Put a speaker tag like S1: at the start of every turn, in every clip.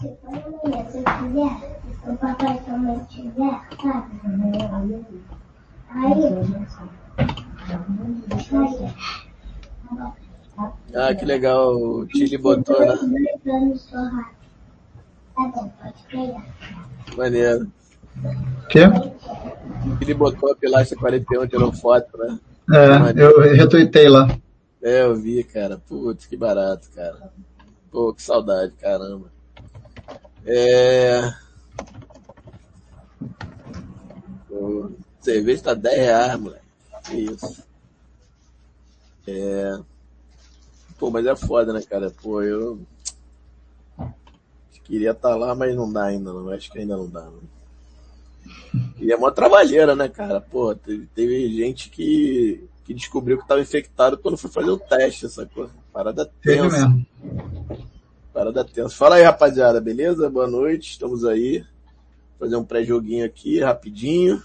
S1: Se amanhã, se quiser, o papai também tiver, sabe? Aí,
S2: Ah, que legal. O Chile botou, né? Maneiro.
S3: Quê?
S2: Ele botou a pilastra 41, tirou foto, né?
S3: É, eu retuitei lá.
S2: É, eu vi, cara. Putz, que barato, cara. Pô, que saudade, caramba. É. Cerveja tá 10 reais, moleque. Que isso. É. Pô, mas é foda, né, cara? Pô, eu. Queria estar lá, mas não dá ainda, não. Acho que ainda não dá, não. E é uma trabalheira, né, cara? Pô, teve, teve gente que, que descobriu que estava infectado quando foi fazer o teste, essa coisa. Parada
S3: Teve
S2: tensa.
S3: mesmo.
S2: Parada tensa. Fala aí, rapaziada, beleza? Boa noite, estamos aí. Fazer um pré-joguinho aqui, rapidinho.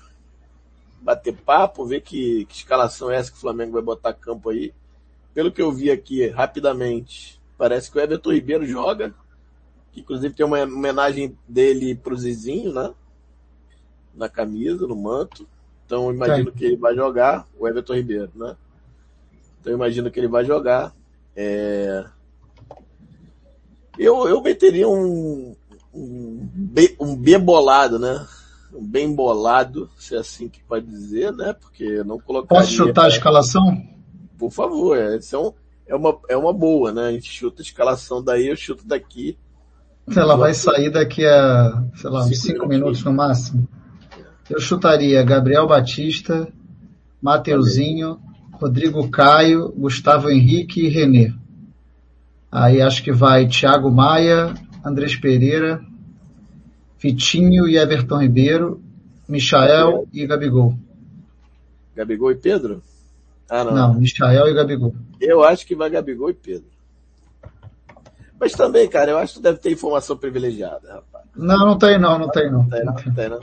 S2: Bater papo, ver que, que escalação é essa que o Flamengo vai botar campo aí. Pelo que eu vi aqui, rapidamente, parece que o Everton Ribeiro joga. Que inclusive tem uma homenagem dele pro Zizinho, né? Na camisa, no manto. Então eu imagino
S3: Tem.
S2: que ele vai jogar, o Everton Ribeiro, né? Então eu imagino que ele vai jogar. É... Eu, eu meteria um, um, B, um B bolado, né? Um bem bolado, se é assim que pode dizer, né? Porque não colocaria...
S3: Posso chutar a escalação?
S2: Por favor, é, é, um- é uma, é uma boa, né? A gente chuta a escalação daí, eu chuto daqui.
S3: Ela vai sair daqui a, sei lá, uns
S2: Cinco
S3: minutos no máximo. Eu chutaria Gabriel Batista, Mateuzinho, Rodrigo Caio, Gustavo Henrique e Renê. Aí acho que vai Thiago Maia, Andrés Pereira, Vitinho e Everton Ribeiro, Michael e Gabigol.
S2: Gabigol e Pedro? Ah, não.
S3: Não, Michael e Gabigol.
S2: Eu acho que vai Gabigol e Pedro. Mas também, cara, eu acho que deve ter informação privilegiada, rapaz.
S3: Não, não tem não, não tem não.
S2: Não tem, não, não tem, não.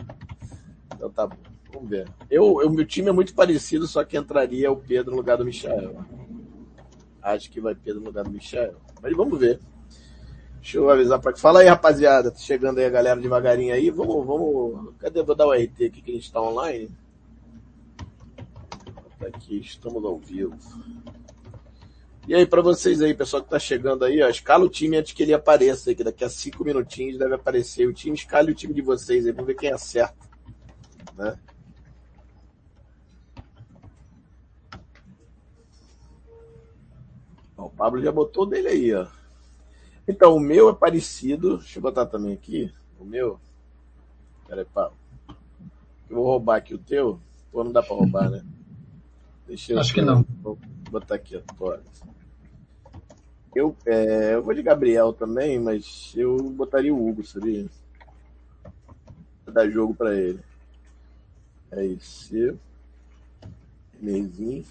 S2: Então tá bom. Vamos ver. Eu, o meu time é muito parecido, só que entraria o Pedro no lugar do Michel. Acho que vai Pedro no lugar do Michel. Mas vamos ver. Deixa eu avisar pra Fala aí, rapaziada. Tá chegando aí a galera devagarinho aí. Vamos, vamos. Cadê? Vou dar o RT aqui que a gente tá online. Tá aqui, estamos ao vivo. E aí, pra vocês aí, pessoal que tá chegando aí, ó, escala o time antes que ele apareça que daqui a cinco minutinhos deve aparecer o time. Escale o time de vocês aí, vamos ver quem acerta. Né? Ó, o Pablo já botou dele aí, ó. Então, o meu é parecido. Deixa eu botar também aqui. O meu. Pera aí, Pablo. Eu vou roubar aqui o teu. Pô, não dá pra roubar, né? Deixa eu.
S3: Acho que não.
S2: Vou botar aqui, ó. Eu, é, eu vou de Gabriel também, mas eu botaria o Hugo, sabia? Vou dar jogo pra ele. É isso. Renezinho.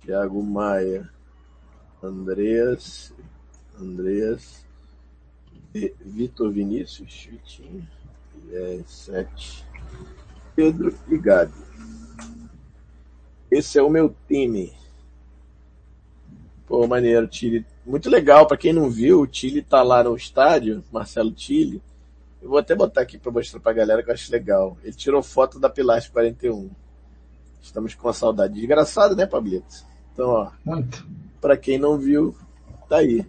S2: Thiago Maia. Andreas. Andreas. Vi- Vitor Vinícius. Vitinho. É, sete. Pedro e Gabi. Esse é o meu time. Pô, maneiro, Chile. Muito legal, pra quem não viu, o Chile tá lá no estádio, Marcelo Chile. Eu vou até botar aqui pra mostrar pra galera que eu acho legal. Ele tirou foto da Pilastre 41. Estamos com uma saudade desgraçada, né, Pablito? Então, ó,
S3: Muito.
S2: Pra quem não viu, tá aí.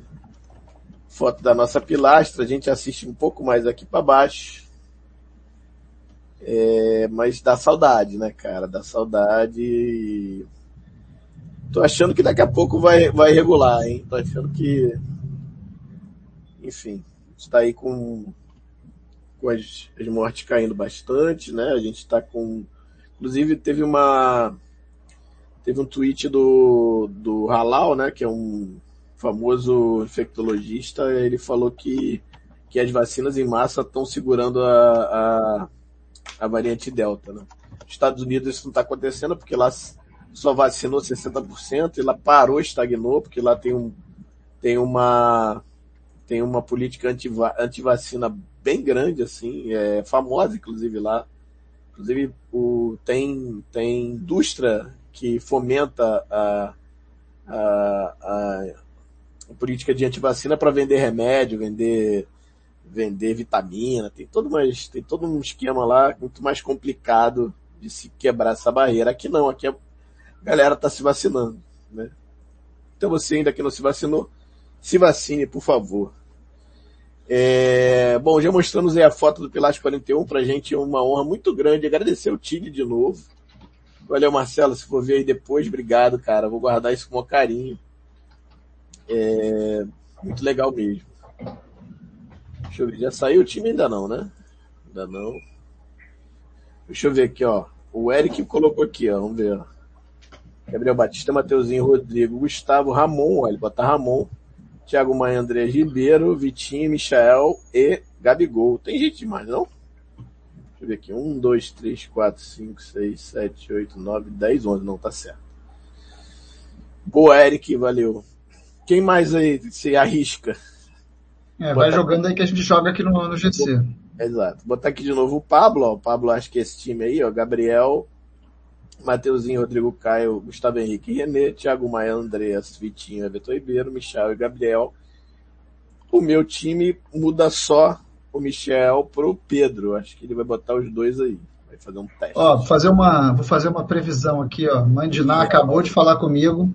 S2: Foto da nossa pilastra, a gente assiste um pouco mais aqui pra baixo. É, mas dá saudade, né, cara? Dá saudade. Tô achando que daqui a pouco vai, vai regular, hein? Tô achando que. Enfim, está aí com, com as, as mortes caindo bastante, né? A gente tá com. Inclusive teve uma. Teve um tweet do, do Halal, né? Que é um famoso infectologista. Ele falou que, que as vacinas em massa estão segurando a, a, a variante Delta, né? Nos Estados Unidos isso não está acontecendo porque lá só vacinou 60% e lá parou, estagnou, porque lá tem, um, tem uma tem uma política antiva, antivacina bem grande, assim, é famosa, inclusive, lá. Inclusive, o, tem, tem indústria que fomenta a, a, a, a política de antivacina para vender remédio, vender vender vitamina, tem todo, mais, tem todo um esquema lá muito mais complicado de se quebrar essa barreira. Aqui não, aqui a galera tá se vacinando, né? Então você ainda que não se vacinou, se vacine, por favor. É, bom, já mostramos aí a foto do Pilates 41, pra gente é uma honra muito grande. Agradecer o Tigre de novo. Valeu, Marcelo, se for ver aí depois, obrigado, cara. Vou guardar isso com o carinho. É, muito legal mesmo. Deixa eu ver, já saiu o time ainda não, né? Ainda não. Deixa eu ver aqui, ó. O Eric colocou aqui, ó. Vamos ver. Gabriel Batista, Mateuzinho, Rodrigo, Gustavo, Ramon, olha, bota Ramon, Thiago Maia, André Ribeiro, Vitinho, Michael e Gabigol. Tem gente demais, não? Deixa eu ver aqui. 1, 2, 3, 4, 5, 6, 7, 8, 9, 10, 11. Não, tá certo. Boa, Eric, valeu. Quem mais aí se arrisca?
S3: É, vai jogando aí que a gente joga aqui no, no GC.
S2: Exato. Botar aqui de novo o Pablo, ó. O Pablo acho que esse time aí, ó. Gabriel, Mateuzinho, Rodrigo Caio, Gustavo Henrique Renê, Thiago Maia, Andreas, Vitinho, Everton Ribeiro, Michel e Gabriel. O meu time muda só o Michel pro Pedro. Acho que ele vai botar os dois aí. Vai fazer um teste.
S3: Ó, fazer uma, vou fazer uma previsão aqui, ó. Mandiná acabou de falar comigo.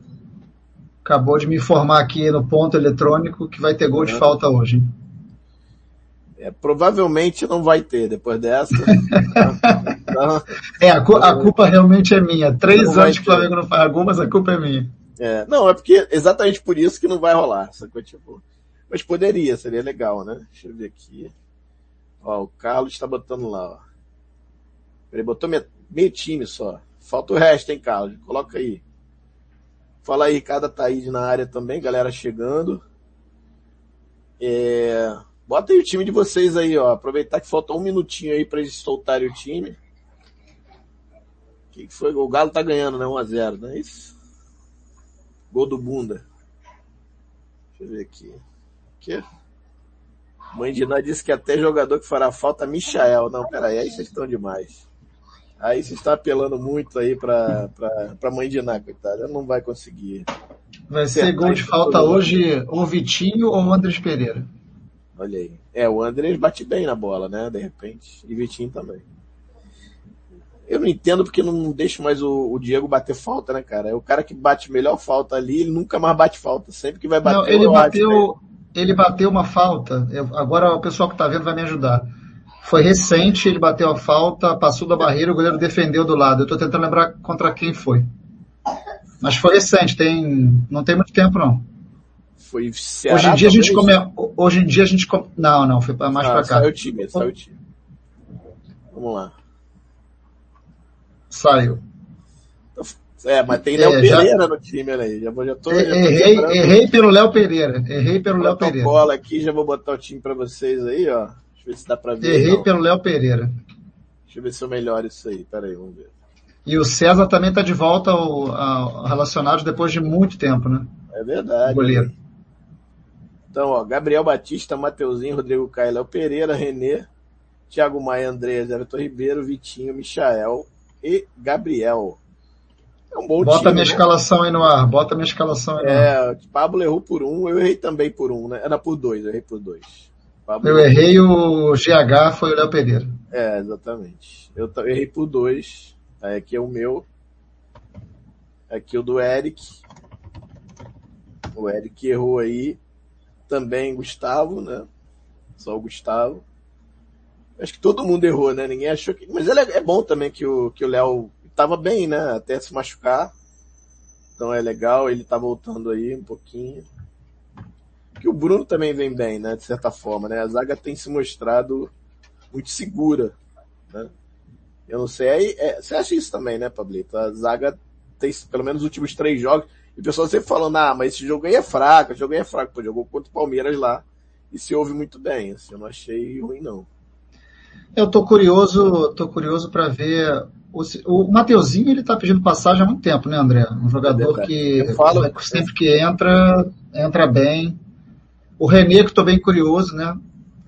S3: Acabou de me informar aqui no ponto eletrônico que vai ter gol de falta hoje. Hein?
S2: É, provavelmente não vai ter depois dessa.
S3: então, é, a, cu a, culpa realmente é minha. Três anos que o Flamengo não faz gol, mas a culpa é minha.
S2: É, não, é porque exatamente por isso que não vai rolar. Sacou? Tipo, mas poderia, seria legal, né? Deixa eu ver aqui. Ó, o Carlos está botando lá, ó. Ele botou meio, meio time só. Falta o resto, hein, Carlos? Coloca aí. Fala aí, Ricardo Taíde na área também, galera chegando. É... Bota aí o time de vocês aí, ó. Aproveitar que falta um minutinho aí para eles soltarem o time. O que foi? O Galo tá ganhando, né? 1x0, não é isso? Gol do Bunda. Deixa eu ver aqui. Aqui. Mãe de nós disse que até jogador que fará falta, Michael. Não, peraí, aí vocês estão demais. Aí você está apelando muito aí pra, pra, pra mãe de Ná, coitada. Não vai conseguir.
S3: Vai ser gol de falta hoje ou Vitinho ou Andrés Pereira.
S2: Olha aí. É, o Andrés bate bem na bola, né? De repente. E Vitinho também. Eu não entendo porque não deixa mais o, o, Diego bater falta, né, cara? É o cara que bate melhor falta ali, ele nunca mais bate falta. Sempre que vai bater,
S3: não, ele bateu, ele bateu uma falta. Eu, agora o pessoal que tá vendo vai me ajudar. Foi recente, ele bateu a falta, passou da barreira, o goleiro defendeu do lado. Eu tô tentando lembrar contra quem foi. Mas foi recente, tem, não tem muito tempo não.
S2: Foi Ceará,
S3: hoje em dia a gente come, hoje em dia a gente come, não, não, foi mais ah, para cá.
S2: Saiu o time, saiu o time. Vamos lá.
S3: Saiu.
S2: É, mas tem Léo é, Pereira já... no time aí. Já, já tô,
S3: errei, já tô errei pelo Léo Pereira. Errei pelo Léo Pereira.
S2: bola aqui, já vou botar o time para vocês aí, ó. Deixa eu ver se dá para ver.
S3: Errei não. pelo Léo Pereira.
S2: Deixa eu ver se eu melhoro isso aí. Pera aí, vamos ver.
S3: E o César também tá de volta ao, ao relacionado depois de muito tempo, né?
S2: É verdade.
S3: O goleiro.
S2: Então, ó, Gabriel Batista, Mateuzinho, Rodrigo Caio, Léo Pereira, Renê, Thiago Maia, André, Everton Ribeiro, Vitinho, Michael e Gabriel.
S3: É um bom Bota time, minha né? escalação aí no ar. Bota minha escalação aí no
S2: é, ar. Pablo errou por um, eu errei também por um, né? Era por dois, eu errei por dois.
S3: Pablo eu errei o GH, foi o Léo Pereira.
S2: É, exatamente. Eu errei por dois. Aí aqui é o meu. Aqui é o do Eric. O Eric errou aí. Também Gustavo, né? Só o Gustavo. Acho que todo mundo errou, né? Ninguém achou que. Mas ele é, é bom também que o que o Léo tava bem, né? Até se machucar. Então é legal, ele tá voltando aí um pouquinho. Que o Bruno também vem bem, né? De certa forma, né? A zaga tem se mostrado muito segura, né? Eu não sei, aí, é, você acha isso também, né, Pablito? A zaga tem, pelo menos, os últimos três jogos, e o pessoal sempre falando, ah, mas esse jogo aí é fraco, esse jogo aí é fraco. Pô, jogou contra o Palmeiras lá, e se ouve muito bem, assim, eu não achei ruim, não.
S3: Eu tô curioso, tô curioso para ver o, o Mateuzinho, ele tá pedindo passagem há muito tempo, né, André? Um jogador é que falo, sempre que entra, entra bem. O René, que tô bem curioso, né?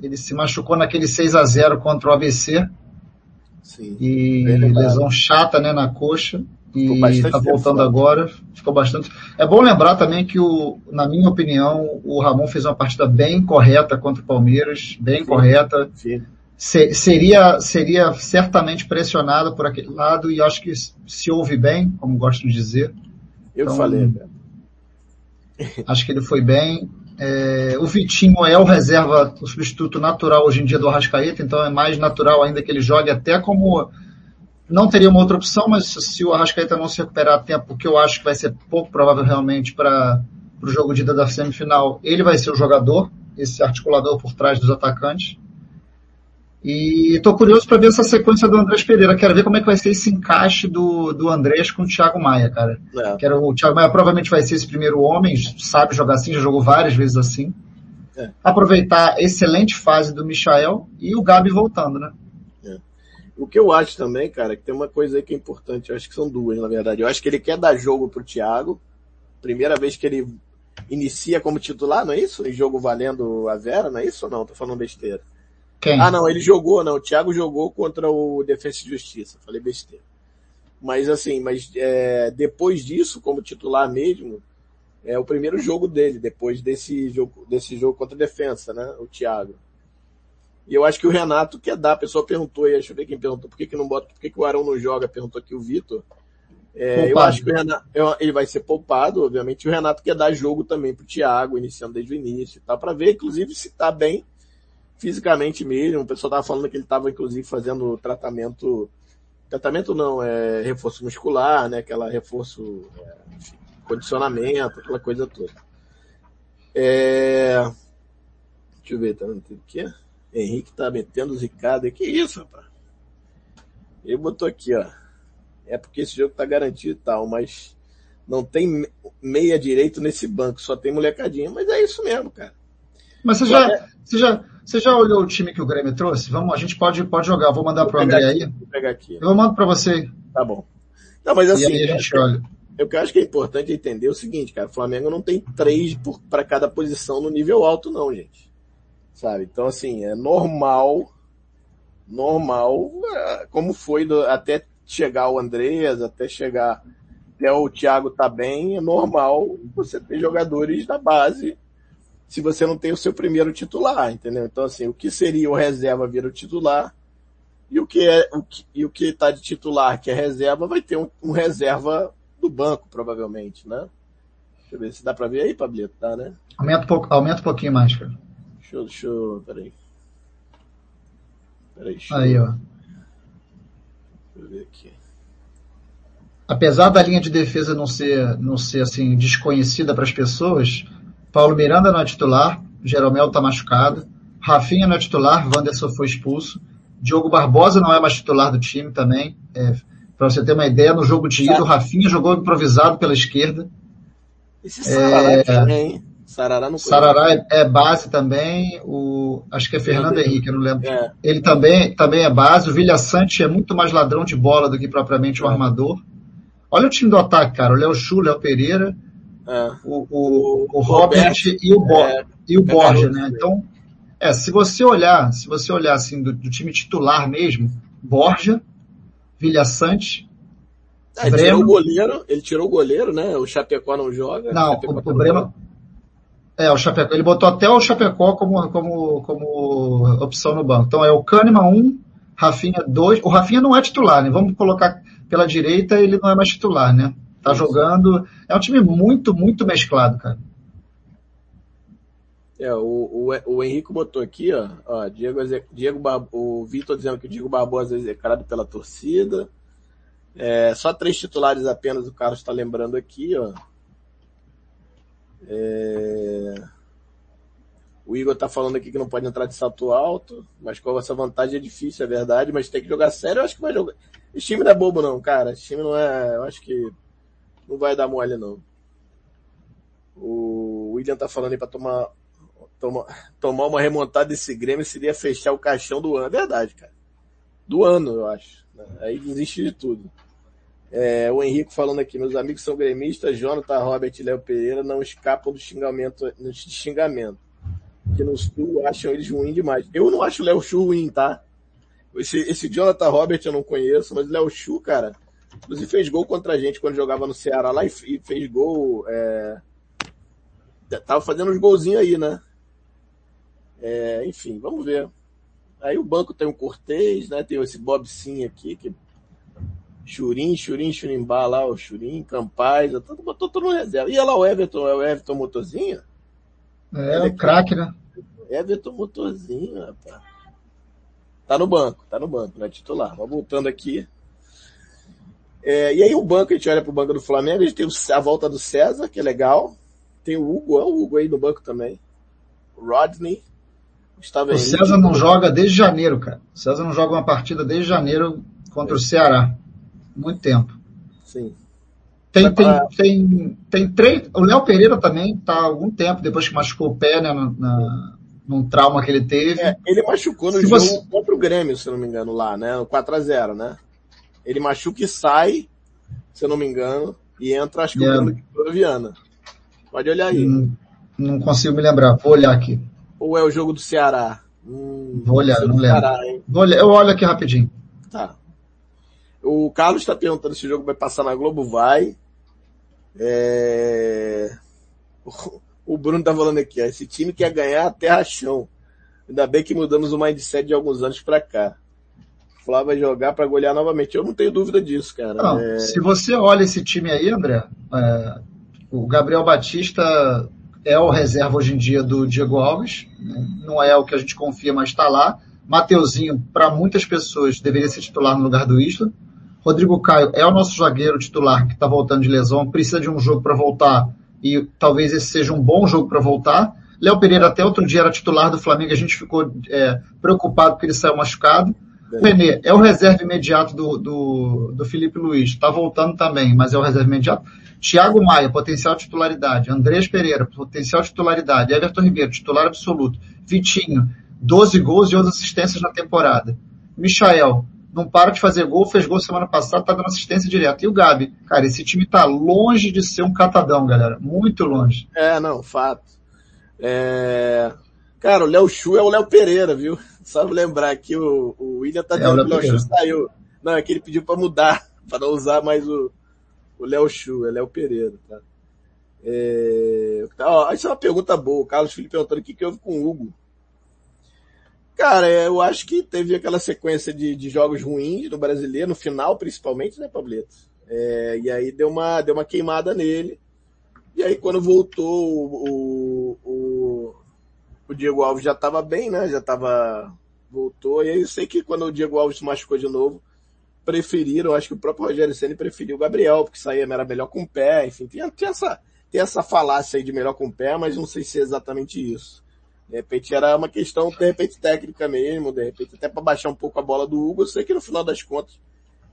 S3: Ele se machucou naquele 6 a 0 contra o ABC. Sim, e lesão chata, né, na coxa. e está voltando agora. Ficou bastante. É bom lembrar também que, o, na minha opinião, o Ramon fez uma partida bem correta contra o Palmeiras, bem sim, correta. Sim. Se, seria, seria certamente pressionado por aquele lado e acho que se ouve bem, como gosto de dizer.
S2: Eu então, falei.
S3: Acho que ele foi bem. É, o Vitinho é o reserva, o substituto natural hoje em dia do Arrascaeta, então é mais natural ainda que ele jogue até como não teria uma outra opção, mas se o Arrascaeta não se recuperar a tempo, que eu acho que vai ser pouco provável realmente para o jogo de ida da semifinal, ele vai ser o jogador, esse articulador por trás dos atacantes. E estou curioso para ver essa sequência do Andrés Pereira. Quero ver como é que vai ser esse encaixe do, do Andrés com o Thiago Maia, cara. É. Quero, o Thiago Maia provavelmente vai ser esse primeiro homem, sabe jogar assim, já jogou várias vezes assim. É. Aproveitar a excelente fase do Michael e o Gabi voltando, né?
S2: O que eu acho também, cara, que tem uma coisa aí que é importante, eu acho que são duas, na verdade. Eu acho que ele quer dar jogo pro Thiago. Primeira vez que ele inicia como titular, não é isso? Em jogo valendo a Vera, não é isso ou não? Tô falando besteira. Quem? Ah, não, ele jogou, não. O Thiago jogou contra o Defesa e Justiça. Falei besteira. Mas assim, mas é, depois disso, como titular mesmo, é o primeiro jogo dele, depois desse jogo, desse jogo contra a defesa, né? O Thiago. E eu acho que o Renato quer dar. A pessoa perguntou aí, deixa eu ver quem perguntou, por que, que não bota, por que, que o Arão não joga? Perguntou aqui o Vitor. É, eu acho que o Renato, ele vai ser poupado, obviamente. O Renato quer dar jogo também pro Thiago, iniciando desde o início e tal, para ver, inclusive, se tá bem fisicamente mesmo. O pessoal tava falando que ele tava, inclusive, fazendo tratamento, tratamento não, é reforço muscular, né? Aquela reforço, é, condicionamento, aquela coisa toda. É, deixa eu ver, tá o que? Henrique tá metendo zicada. Que isso, rapaz? Ele botou aqui, ó. É porque esse jogo tá garantido e tal, mas não tem meia direito nesse banco, só tem molecadinha. Mas é isso mesmo, cara.
S3: Mas você já, é... você já, você já olhou o time que o Grêmio trouxe? Vamos, a gente pode, pode jogar. Vou mandar para o André aí. Vou pegar aqui. Eu mando para você.
S2: Tá bom. Não, mas assim, e aí a gente olha. Eu, eu acho que é importante entender o seguinte, cara. O Flamengo não tem três para cada posição no nível alto, não, gente sabe? Então, assim, é normal, normal, é, como foi do, até chegar o Andreas, até chegar até o Thiago tá bem, é normal você ter jogadores da base se você não tem o seu primeiro titular, entendeu? Então, assim, o que seria o reserva vira o titular, e o que é, o que, e o que tá de titular, que é reserva, vai ter um, um reserva do banco, provavelmente, né? Deixa eu ver se dá pra ver aí, Pablito, tá, né?
S3: Aumenta um, pouco, aumenta um pouquinho mais, cara.
S2: Deixa eu, deixa eu, peraí.
S3: Peraí, deixa Aí, ó. Deixa eu ver aqui. Apesar da linha de defesa não ser, não ser assim, desconhecida para as pessoas, Paulo Miranda não é titular, Jeromel está machucado, Rafinha não é titular, Wanderson foi expulso, Diogo Barbosa não é mais titular do time também. É, para você ter uma ideia, no jogo de ida, o Rafinha jogou improvisado pela esquerda.
S2: Esse é, também.
S3: Sarará não Sarará é, é, base também, o, acho que é Fernando é. Henrique, eu não lembro. É. Ele também, também é base, o Vilha Sante é muito mais ladrão de bola do que propriamente o um é. armador. Olha o time do ataque, cara, o Léo Chu, Léo Pereira, é. o, o, o, o Robert e o, Bo é, e o Borja, né? Então, é, se você olhar, se você olhar assim do, do time titular mesmo, Borja, Vilha Sante,
S2: ah, ele tirou o goleiro, ele tirou o goleiro, né? O Chapecó não joga.
S3: Não, o, o, Brema, é, o Chapecó. Ele botou até o Chapecó como, como, como opção no banco. Então é o Kahneman 1, Rafinha 2. O Rafinha não é titular, né? Vamos colocar pela direita, ele não é mais titular, né? Tá jogando. É um time muito, muito mesclado, cara.
S2: É, o, o, o Henrique botou aqui, ó, ó Diego, Diego Bar, o Vitor dizendo que o Diego Barbosa é execrado pela torcida. É, só três titulares apenas, o Carlos está lembrando aqui, ó. É... O Igor tá falando aqui que não pode entrar de salto alto, mas com essa vantagem é difícil, é verdade, mas tem que jogar sério, eu acho que vai jogar. Esse time não é bobo não, cara. Esse time não é. Eu acho que não vai dar mole não. O William tá falando aí pra tomar, tomar, uma remontada desse Grêmio seria fechar o caixão do ano. É verdade, cara. Do ano, eu acho. Aí desiste de tudo. É, o Henrique falando aqui, meus amigos são gremistas, Jonathan, Robert e Léo Pereira não escapam do xingamento, do xingamento. Que no Sul acham eles ruins demais. Eu não acho o Léo Chu ruim, tá? Esse, esse Jonathan Robert eu não conheço, mas o Léo Chu, cara, Inclusive fez gol contra a gente quando jogava no Ceará lá e fez gol. É... Tava fazendo uns golzinhos aí, né? É, enfim, vamos ver. Aí o banco tem o Cortez, né? Tem esse Bob Sim aqui, que Churim, Churim, Churimbá lá, o Churim, Campaz, tudo, botou tudo no reserva. E olha lá o Everton, é o Everton Motorzinho?
S3: É, é o craque, né?
S2: Everton Motorzinho, rapaz. Tá no banco, tá no banco, né? Titular. Mas voltando aqui. É, e aí o banco, a gente olha pro banco do Flamengo, a gente tem a volta do César, que é legal. Tem o Hugo, é o Hugo aí no banco também. O Rodney.
S3: O César não joga desde janeiro, cara. O César não joga uma partida desde janeiro contra é. o Ceará. Muito tempo.
S2: Sim.
S3: Tem, tem, tem, tem três. O Léo Pereira também tá há algum tempo, depois que machucou o pé, né, na, na num trauma que ele teve. É,
S2: ele machucou no se jogo você... contra o Grêmio, se não me engano, lá, né? No 4x0, né? Ele machuca e sai, se eu não me engano, e entra, acho que yeah. o Bruno Viana. Pode olhar aí.
S3: Hum, não consigo me lembrar, vou olhar aqui.
S2: Ou é o jogo do Ceará?
S3: Hum, vou olhar, não lembro. Ceará, vou olhar, eu olho aqui rapidinho.
S2: Tá. O Carlos está perguntando se o jogo vai passar na Globo. Vai. É... O Bruno tá falando aqui, ó, esse time quer ganhar até rachão. Ainda bem que mudamos o mindset de alguns anos para cá. Flávio vai jogar para golear novamente. Eu não tenho dúvida disso, cara.
S3: Não, é... Se você olha esse time aí, André, é... o Gabriel Batista é o reserva hoje em dia do Diego Alves. Né? Não é o que a gente confia, mas está lá. Mateuzinho, para muitas pessoas, deveria ser titular no lugar do Isla. Rodrigo Caio é o nosso zagueiro titular que está voltando de lesão, precisa de um jogo para voltar e talvez esse seja um bom jogo para voltar. Léo Pereira até outro dia era titular do Flamengo, a gente ficou é, preocupado porque ele saiu machucado. O Renê é o reserva imediato do, do, do Felipe Luiz, está voltando também, mas é o reserva imediato. Thiago Maia, potencial titularidade. Andrés Pereira, potencial titularidade. Everton Ribeiro, titular absoluto. Vitinho, 12 gols e 11 assistências na temporada. Michael, não para de fazer gol, fez gol semana passada, tá dando assistência direta. E o Gabi, cara, esse time tá longe de ser um catadão, galera. Muito longe.
S2: É, não, fato. É... Cara, o Léo Chu é o Léo Pereira, viu? Só lembrar que o, o William tá dizendo é, que o Léo Chu saiu. Não, é que ele pediu para mudar, para não usar mais o, o Léo Chu, é Léo Pereira, tá? É... Ó, isso é uma pergunta boa. O Carlos Felipe perguntando o que, que houve com o Hugo. Cara, é, eu acho que teve aquela sequência de, de jogos ruins no brasileiro, no final principalmente, né, Pablito? É, e aí deu uma, deu uma queimada nele. E aí quando voltou o, o, o Diego Alves já estava bem, né? Já estava voltou. E aí eu sei que quando o Diego Alves se machucou de novo, preferiram, acho que o próprio Rogério Ceni preferiu o Gabriel, porque saía era melhor com o pé, enfim, tinha, tinha essa, tem essa falácia aí de melhor com o pé, mas não sei se é exatamente isso. De repente era uma questão, de repente, técnica mesmo, de repente até para baixar um pouco a bola do Hugo. Eu sei que no final das contas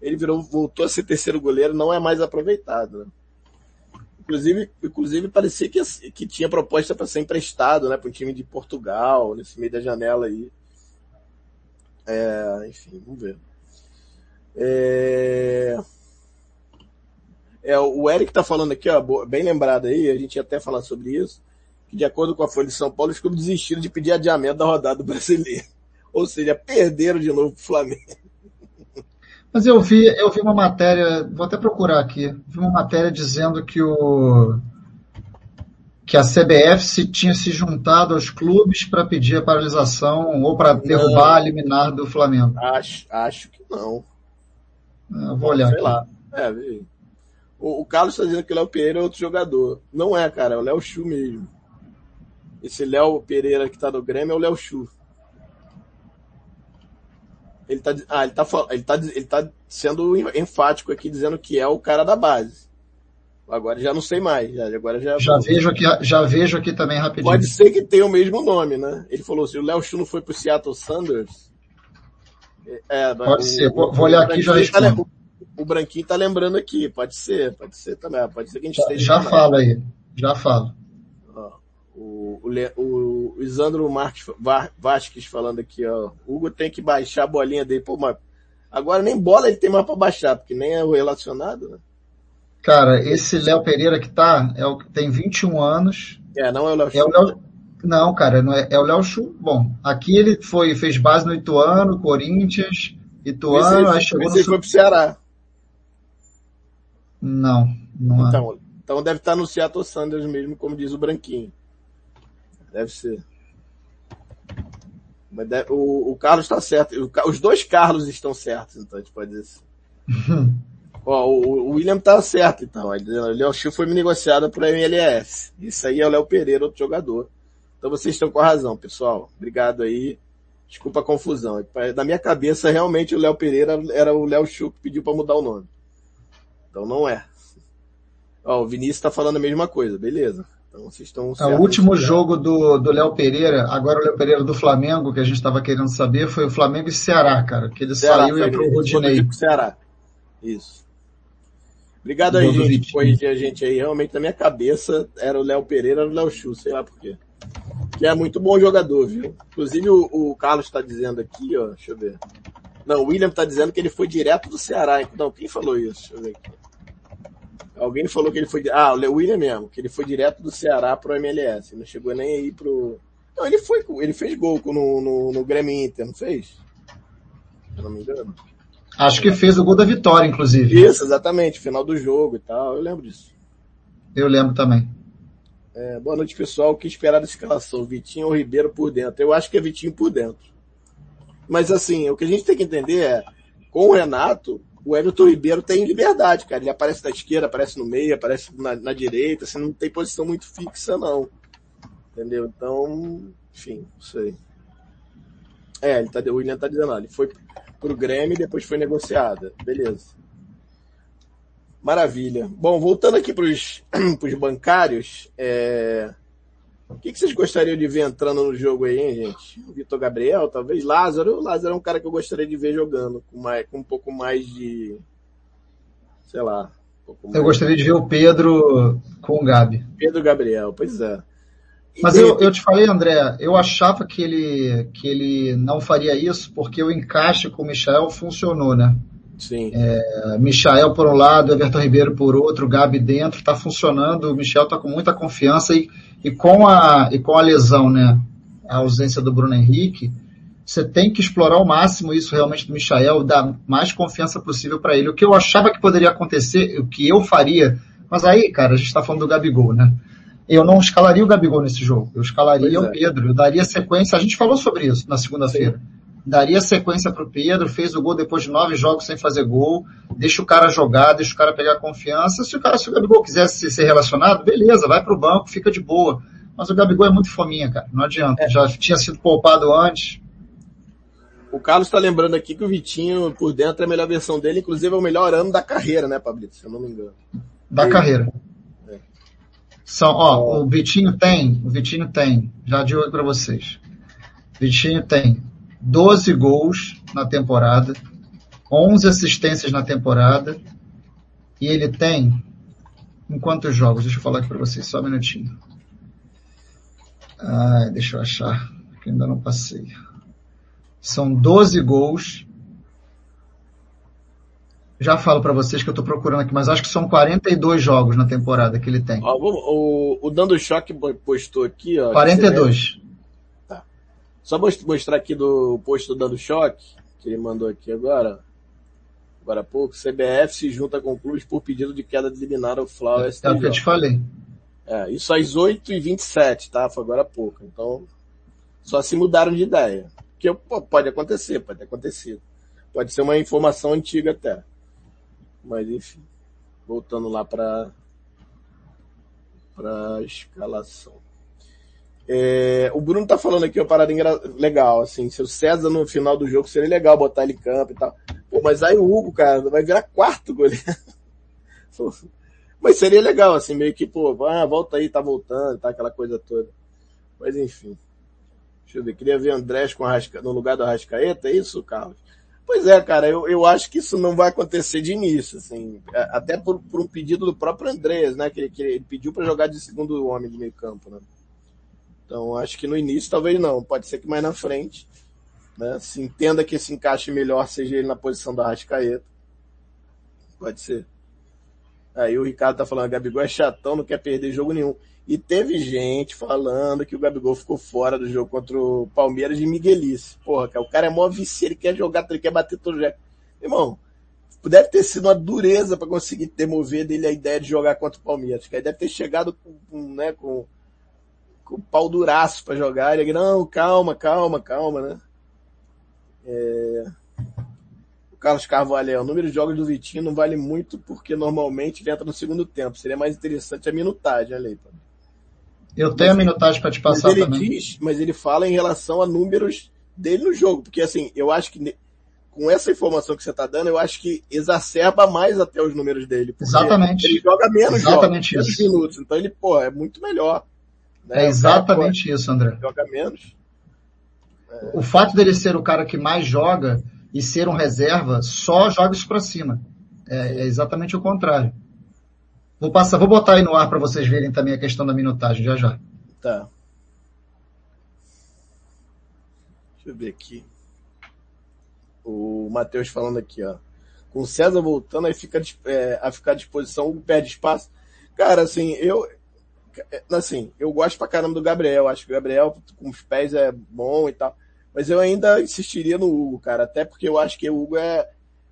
S2: ele virou, voltou a ser terceiro goleiro, não é mais aproveitado. Né? Inclusive, inclusive parecia que, que tinha proposta para ser emprestado, né, para um time de Portugal, nesse meio da janela aí. É, enfim, vamos ver. É... É, o Eric tá falando aqui, ó, bem lembrado aí, a gente ia até falar sobre isso que, de acordo com a Folha de São Paulo, os clubes desistiram de pedir adiamento da rodada brasileira. Ou seja, perderam de novo o Flamengo.
S3: Mas eu vi, eu vi uma matéria, vou até procurar aqui, vi uma matéria dizendo que o que a CBF se tinha se juntado aos clubes para pedir a paralisação ou para derrubar a liminar do Flamengo.
S2: Acho, acho que não.
S3: Eu vou olhar
S2: Sei
S3: aqui.
S2: lá. É, o, o Carlos está dizendo que o Léo Pereira é outro jogador. Não é, cara, é o Léo Chu mesmo. Esse Léo Pereira que tá no Grêmio é o Léo Chu. Ele tá, ah, ele tá, ele tá, ele tá sendo enfático aqui dizendo que é o cara da base. Agora já não sei mais. Já, agora já.
S3: Já vejo aqui, já vejo aqui também rapidinho.
S2: Pode ser que tenha o mesmo nome, né? Ele falou assim, o Léo Chu não foi pro Seattle Sanders.
S3: É, pode o, ser. O, vou olhar aqui e já. Tá,
S2: o, o Branquinho tá lembrando aqui. Pode ser, pode ser também. Pode ser que a gente
S3: já, esteja. Já fala aí. Já fala.
S2: O, o, o Isandro Marques Vasques falando aqui, ó. Hugo tem que baixar a bolinha dele. Pô, mas agora nem bola ele tem mais para baixar, porque nem é o relacionado, né?
S3: Cara, esse Léo Pereira que tá, é o, tem 21 anos.
S2: É, não é o Léo
S3: é o Léo, Não, cara, não é, é o Léo Chu. Bom, aqui ele foi, fez base no Ituano, Corinthians, Ituano,
S2: esse, aí chegou esse no... foi pro Ceará.
S3: Não, não há.
S2: Então, então deve estar no Seattle Sanders mesmo, como diz o Branquinho. Deve ser. Mas deve- o, o Carlos está certo. Os dois Carlos estão certos, então a gente pode dizer assim. Ó, o, o William tá certo, então. O Léo Chiu foi negociado para MLS. Isso aí é o Léo Pereira, outro jogador. Então vocês estão com a razão, pessoal. Obrigado aí. Desculpa a confusão. Na minha cabeça, realmente o Léo Pereira era o Léo Chu que pediu para mudar o nome. Então não é. Ó, o Vinícius tá falando a mesma coisa, beleza. Então estão
S3: É,
S2: certos.
S3: o último jogo do do Léo Pereira, agora o Léo Pereira do Flamengo, que a gente estava querendo saber, foi o Flamengo e Ceará, cara. Que ele
S2: Ceará,
S3: saiu e pro
S2: ele,
S3: Rodinei.
S2: Ceará. Isso. Obrigado aí, gente, por corrigir a gente aí. Realmente, na minha cabeça, era o Léo Pereira, era o Léo Chu, sei lá por quê. Que é muito bom jogador, viu? Inclusive, o, o Carlos está dizendo aqui, ó, deixa eu ver. Não, o William tá dizendo que ele foi direto do Ceará. Não, quem falou isso? Deixa eu ver aqui. Alguém falou que ele foi... Ah, o William mesmo, que ele foi direto do Ceará pro MLS. Não chegou nem aí pro... Não, ele foi, ele fez gol no, no, no Grêmio Inter, não fez? Se eu não me engano.
S3: Acho que fez o gol da vitória, inclusive.
S2: Isso, exatamente, final do jogo e tal, eu lembro disso.
S3: Eu lembro também.
S2: É, boa noite, pessoal. O que esperar da escalação? Vitinho ou Ribeiro por dentro? Eu acho que é Vitinho por dentro. Mas assim, o que a gente tem que entender é, com o Renato, o Everton Ribeiro tem liberdade, cara. Ele aparece da esquerda, aparece no meio, aparece na, na direita, assim, não tem posição muito fixa, não. Entendeu? Então, enfim, não sei. É, ele tá, o William tá dizendo, ele foi pro Grêmio e depois foi negociada. Beleza. Maravilha. Bom, voltando aqui pros, pros bancários, é... o que, que vocês gostariam de ver entrando no jogo aí, hein, gente? O Vitor Gabriel, talvez Lázaro. O Lázaro é um cara que eu gostaria de ver jogando com, mais, com um pouco mais de. Sei lá. Um
S3: Eu gostaria de ver o Pedro com o Gabi.
S2: Pedro Gabriel, pois é. E
S3: Mas
S2: de
S3: eu, eu te falei, André, eu achava que ele, que ele não faria isso porque o encaixe com o Michael funcionou, né?
S2: Sim.
S3: É, Michael por um lado, Everton Ribeiro por outro, Gabi dentro, tá funcionando, o Michel tá com muita confiança e, e com a, e com a lesão, né? A ausência do Bruno Henrique, você tem que explorar ao máximo isso realmente do Michael, dar mais confiança possível para ele. O que eu achava que poderia acontecer, o que eu faria, mas aí, cara, a gente tá falando do Gabigol, né? Eu não escalaria o Gabigol nesse jogo, eu escalaria
S2: Pois é.
S3: o Pedro, eu daria sequência, a gente falou sobre isso na segunda-feira. Daria sequência pro Pedro, fez o gol depois de nove jogos sem fazer gol, deixa o cara jogar, deixa o cara pegar confiança. Se o cara, se o Gabigol quisesse ser relacionado, beleza, vai pro banco, fica de boa. Mas o Gabigol é muito fominha, cara, não adianta. Já tinha sido poupado antes.
S2: O Carlos tá lembrando aqui que o Vitinho por dentro é a melhor versão dele, inclusive é o melhor ano da carreira, né, Pablito? Se eu não me engano.
S3: da carreira.
S2: É.
S3: São, ó, o Vitinho tem, o Vitinho tem, já digo aí pra vocês. Vitinho tem 12 gols na temporada, 11 assistências na temporada, e ele tem, em quantos jogos? Deixa eu falar aqui pra vocês, só um minutinho. Ai, deixa eu achar, que ainda não passei. São 12 gols. Já falo pra vocês que eu tô procurando aqui, mas acho que são 42 jogos na temporada que ele tem.
S2: Ó, vamos- o, o Dando Choque postou aqui, ó.
S3: 42.
S2: Só most- mostrar aqui do post do Dando Choque, que ele mandou aqui agora. Agora há pouco. CBF se junta com clubes por pedido de queda de liminar ao Flau
S3: É o que eu te falei.
S2: É, isso às 8h27, tá? Foi agora há pouco. Então, só se mudaram de ideia. Que pô, pode acontecer, pode ter acontecido. Pode ser uma informação antiga até. Mas enfim. Voltando lá para para escalação. É, o Bruno tá falando aqui uma parada legal, assim, se o César no final do jogo seria legal botar ele em campo e tal. Pô, mas aí o Hugo, cara, vai virar quarto goleiro. Mas seria legal, assim, meio que, pô, ah, volta aí, tá voltando, tá aquela coisa toda. Mas enfim. Deixa eu ver, queria ver Andrés com Arrasca, no lugar do Arrascaeta, é isso, Carlos? Pois é, cara, eu, eu acho que isso não vai acontecer de início, assim, a- até por, por um pedido do próprio Andrés, né, que ele, que ele pediu para jogar de segundo homem de meio campo, né. Então, acho que no início talvez não, pode ser que mais na frente, né, se entenda que esse encaixe melhor seja ele na posição do Arrascaeta. Pode ser. Aí o Ricardo tá falando, Gabigol é chatão, não quer perder jogo nenhum. E teve gente falando que o Gabigol ficou fora do jogo contra o Palmeiras de Miguelice. Porra, o cara é mó vício, ele quer jogar, ele quer bater todo jogo. Irmão, deve ter sido uma dureza para conseguir demover dele a ideia de jogar contra o Palmeiras. Que ele deve ter chegado com, com né, com o pau duraço para jogar. E ele, não, calma, calma, calma, né? É... O Carlos Carvalho, o número de jogos do Vitinho não vale muito porque normalmente ele entra no segundo tempo. Seria mais interessante a minutagem, olha aí.
S3: Eu tenho mas, a minutagem para te passar
S2: mas ele
S3: também.
S2: Diz, mas ele fala em relação a números dele no jogo, porque assim, eu acho que com essa informação que você está dando, eu acho que exacerba mais até os números dele.
S3: Exatamente.
S2: Ele joga menos
S3: exatamente
S2: jogos, menos minutos. Então ele, pô, é muito melhor.
S3: Né? É exatamente isso, André.
S2: Joga menos.
S3: É. O fato dele ser o cara que mais joga e ser um reserva só joga isso para cima. É, é, exatamente o contrário. Vou passar, vou botar aí no ar para vocês verem também a questão da minutagem já já.
S2: Tá. Deixa eu ver aqui o Matheus falando aqui, ó. Com o César voltando, aí fica é, a ficar à disposição, perde espaço. Cara, assim, eu, assim, eu gosto pra caramba do Gabriel. Acho que o Gabriel com os pés é bom e tal. Mas eu ainda insistiria no Hugo, cara. Até porque eu acho que o Hugo é,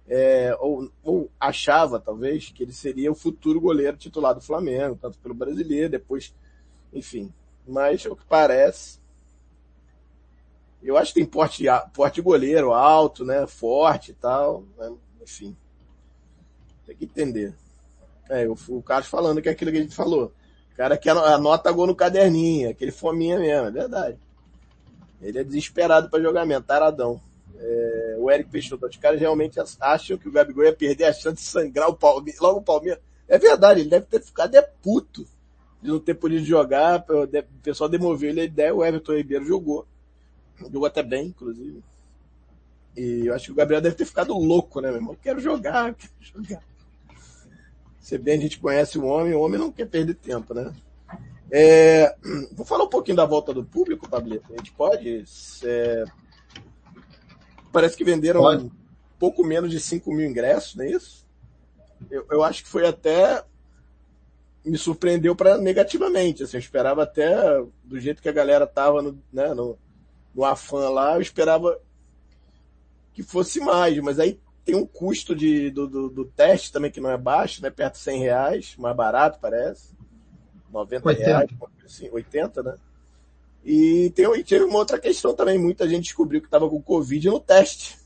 S2: é ou, ou achava, talvez, que ele seria o futuro goleiro titular do Flamengo, tanto pelo brasileiro, depois, enfim. Mas, o que parece, eu acho que tem porte, porte goleiro alto, né? Forte e tal. Né? Enfim. Tem que entender. É, o, o Carlos falando que é aquilo que a gente falou. Cara que anota gol no caderninho, aquele fominha mesmo, é verdade. Ele é desesperado para jogamento, taradão. É, o Eric Peixoto, os caras realmente acham que o Gabigol ia perder a chance de sangrar o Palmeiras, logo o Palmeiras. É verdade, ele deve ter ficado é puto de não ter podido jogar, o pessoal demoveu ele a ideia, o Everton Ribeiro jogou. Jogou até bem, inclusive. E eu acho que o Gabriel deve ter ficado louco, né, meu irmão? Quero jogar, quero jogar. Se bem a gente conhece o homem, o homem não quer perder tempo, né? É, vou falar um pouquinho da volta do público, Pablito. A gente pode? É, parece que venderam pode. pouco menos de 5 mil ingressos, não é isso? Eu, eu acho que foi até. Me surpreendeu para negativamente. Assim, eu esperava até do jeito que a galera tava no, né, no, no afã lá, eu esperava que fosse mais, mas aí tem um custo de, do, do, do, teste também que não é baixo, né? Perto de 100 reais, mais barato parece. 90 80. reais, assim, 80, né? E, tem, e teve uma outra questão também, muita gente descobriu que estava com Covid no teste,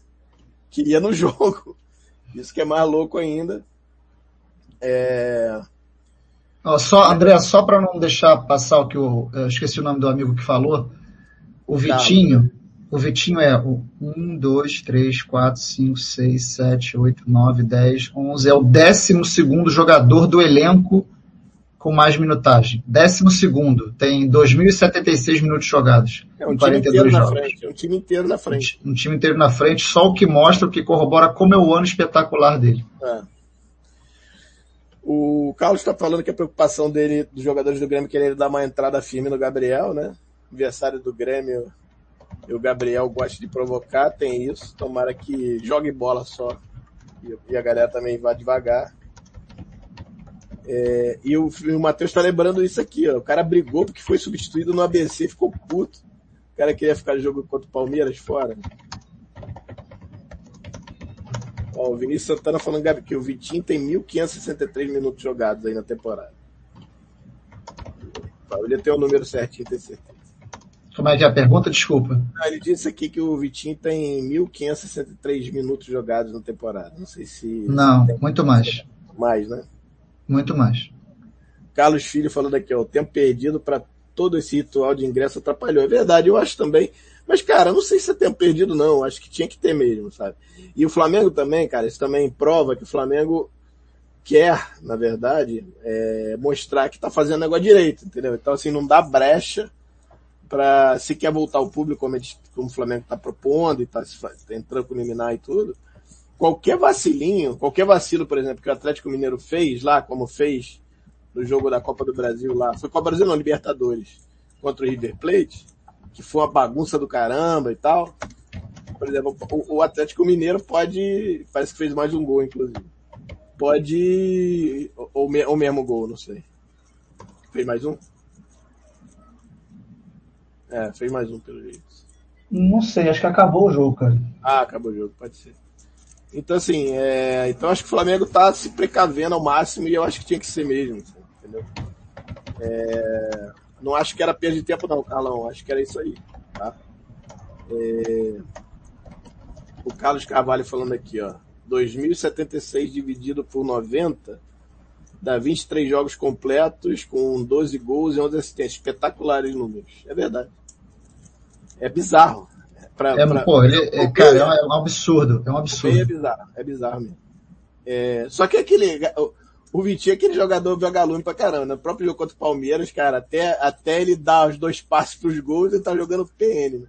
S2: que ia no jogo. Isso que é mais louco ainda. É...
S3: só, André, só para não deixar passar o que eu, eu esqueci o nome do amigo que falou, o Vitinho, o Vitinho é o 1, 2, 3, 4, 5, 6, 7, 8, 9, 10, 11. É o décimo segundo jogador do elenco com mais minutagem. Décimo segundo. Tem 2.076 minutos jogados.
S2: É um time inteiro jogos. na frente. É um time inteiro na frente.
S3: Um, um, time inteiro na frente, só o que mostra, o que corrobora como é o ano espetacular dele. É.
S2: O Carlos está falando que a preocupação dele, dos jogadores do Grêmio, querer dar uma entrada firme no Gabriel, né? adversário do Grêmio e o Gabriel gosta de provocar, tem isso. Tomara que jogue bola só. E, a galera também vá devagar. É, e o, o Matheus está lembrando isso aqui, ó. O cara brigou porque foi substituído no ABC, ficou puto. O cara queria ficar jogo contra o Palmeiras fora. Ó, o Vinícius Santana falando que o Vitinho tem 1.563 minutos jogados aí na temporada. Ele tem o número certinho, tem certeza.
S3: Como é que é a pergunta? Desculpa.
S2: Ah, ele disse aqui que o Vitinho tem 1.563 minutos jogados na temporada. Não sei se.
S3: Não, muito mais.
S2: Mais, né?
S3: Muito mais.
S2: Carlos Filho falando aqui, ó, o tempo perdido para todo esse ritual de ingresso atrapalhou. É verdade, eu acho também. Mas, cara, não sei se é tempo perdido, não. Acho que tinha que ter mesmo, sabe? E o Flamengo também, cara, isso também prova que o Flamengo quer, na verdade, é, mostrar que tá fazendo negócio direito, entendeu? Então, assim, não dá brecha para se quer voltar ao público como, como o Flamengo está propondo e está tá entrando com liminar e tudo, qualquer vacilinho, qualquer vacilo, por exemplo, que o Atlético Mineiro fez lá, como fez no jogo da Copa do Brasil lá, foi Copa do Brasil não, Libertadores, contra o River Plate, que foi uma bagunça do caramba e tal. Por exemplo, o, o Atlético Mineiro pode, parece que fez mais um gol, inclusive. Pode, ou, ou mesmo gol, não sei. Fez mais um? É, fez mais um pelo jeito.
S3: Não sei, acho que acabou o jogo, cara.
S2: Ah, acabou o jogo, pode ser. Então, assim, é, então acho que o Flamengo tá se precavendo ao máximo e eu acho que tinha que ser mesmo, entendeu? É, não acho que era perda de tempo não, Carlão, acho que era isso aí, tá? É, o Carlos Carvalho falando aqui, ó, 2076 dividido por 90 dá 23 jogos completos com 12 gols e 11 assistências, espetaculares números, é verdade. É bizarro.
S3: Pra, é, pra, ele, é, cara, é, é um absurdo. É um absurdo.
S2: É bizarro, é bizarro mesmo. É, só que aquele. O, Vitinho é aquele jogador vagalume pra caramba. No né? próprio jogo contra o Palmeiras, cara, até, até ele dar os dois passos pros gols, ele tá jogando PN, né?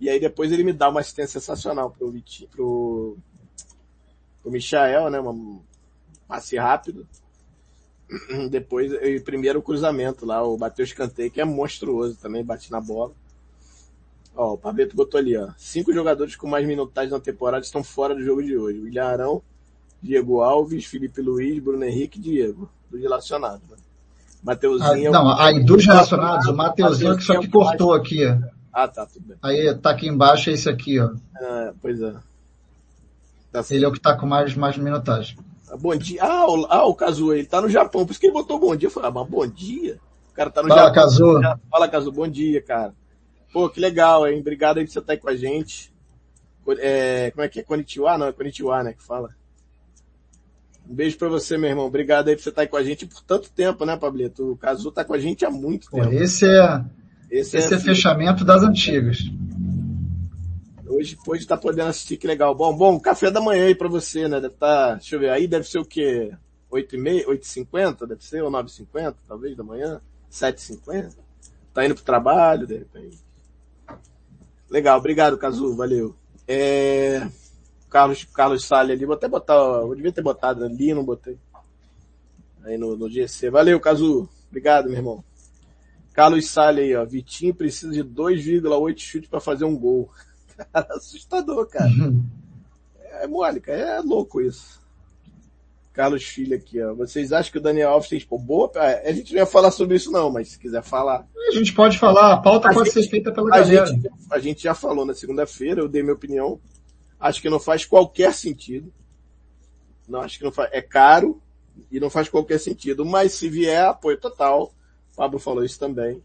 S2: E aí depois ele me dá uma assistência sensacional pro Vitinho, pro, pro Michael, né? Um passe rápido. Depois, primeiro o cruzamento lá, o bateu escanteio, que é monstruoso também, bate na bola. Ó, o Pablito botou ali, ó. Cinco jogadores com mais minutagem na temporada estão fora do jogo de hoje. William Arão, Diego Alves, Felipe Luiz, Bruno Henrique e Diego. Dos relacionados, né? Mateuzinho.
S3: Ah, não, aí dos relacionados, o Mateuzinho que só que cortou aqui, ó.
S2: Ah, tá, tudo bem.
S3: Aí tá aqui embaixo, é esse aqui, ó.
S2: Ah, pois é.
S3: Tá ele é o que tá com mais, mais minutagem.
S2: Ah, bom dia. Ah, o, ah, o Kazu, ele tá no Japão, por isso que ele botou bom dia. Eu falei, ah, mas bom dia? O cara tá no
S3: Fala,
S2: Japão.
S3: Kazu.
S2: Fala, Kazu, bom dia, cara. Pô, que legal, hein? Obrigado aí por você estar aí com a gente. É, como é que é? Konnichiwa? Não, é Konnichiwa, né? Que fala. Um beijo pra você, meu irmão. Obrigado aí por você estar aí com a gente por tanto tempo, né, Pablito? O Cazu tá com a gente há muito tempo.
S3: esse é, esse, esse é, é fechamento das antigas.
S2: Hoje, hoje tá podendo assistir, que legal. Bom, bom, café da manhã aí pra você, né? Deve tá, deixa eu ver, aí deve ser o quê? 8 e meia, 8 e 50, deve ser, ou 9 e 50, talvez, da manhã? 7 e 50? Tá indo pro trabalho, de repente. Legal, obrigado, Cazu, valeu. É... Carlos, Carlos Salles ali, vou até botar, eu devia ter botado ali, não botei. Aí no, no GC. Valeu, Cazu. Obrigado, meu irmão. Carlos Salles aí, ó. Vitinho precisa de 2,8 chutes para fazer um gol. Cara, assustador, cara. Uhum. É mole, cara. É louco isso. Carlos Filho aqui, ó. Vocês acham que o Daniel Alves tem tipo, boa? A gente não ia falar sobre isso não, mas se quiser falar.
S3: A gente pode falar, a pauta a pode gente, ser feita pela a galera.
S2: Gente, a gente já falou na segunda-feira, eu dei minha opinião. Acho que não faz qualquer sentido. Não, acho que não faz. É caro e não faz qualquer sentido. Mas se vier, apoio total. O Pablo falou isso também.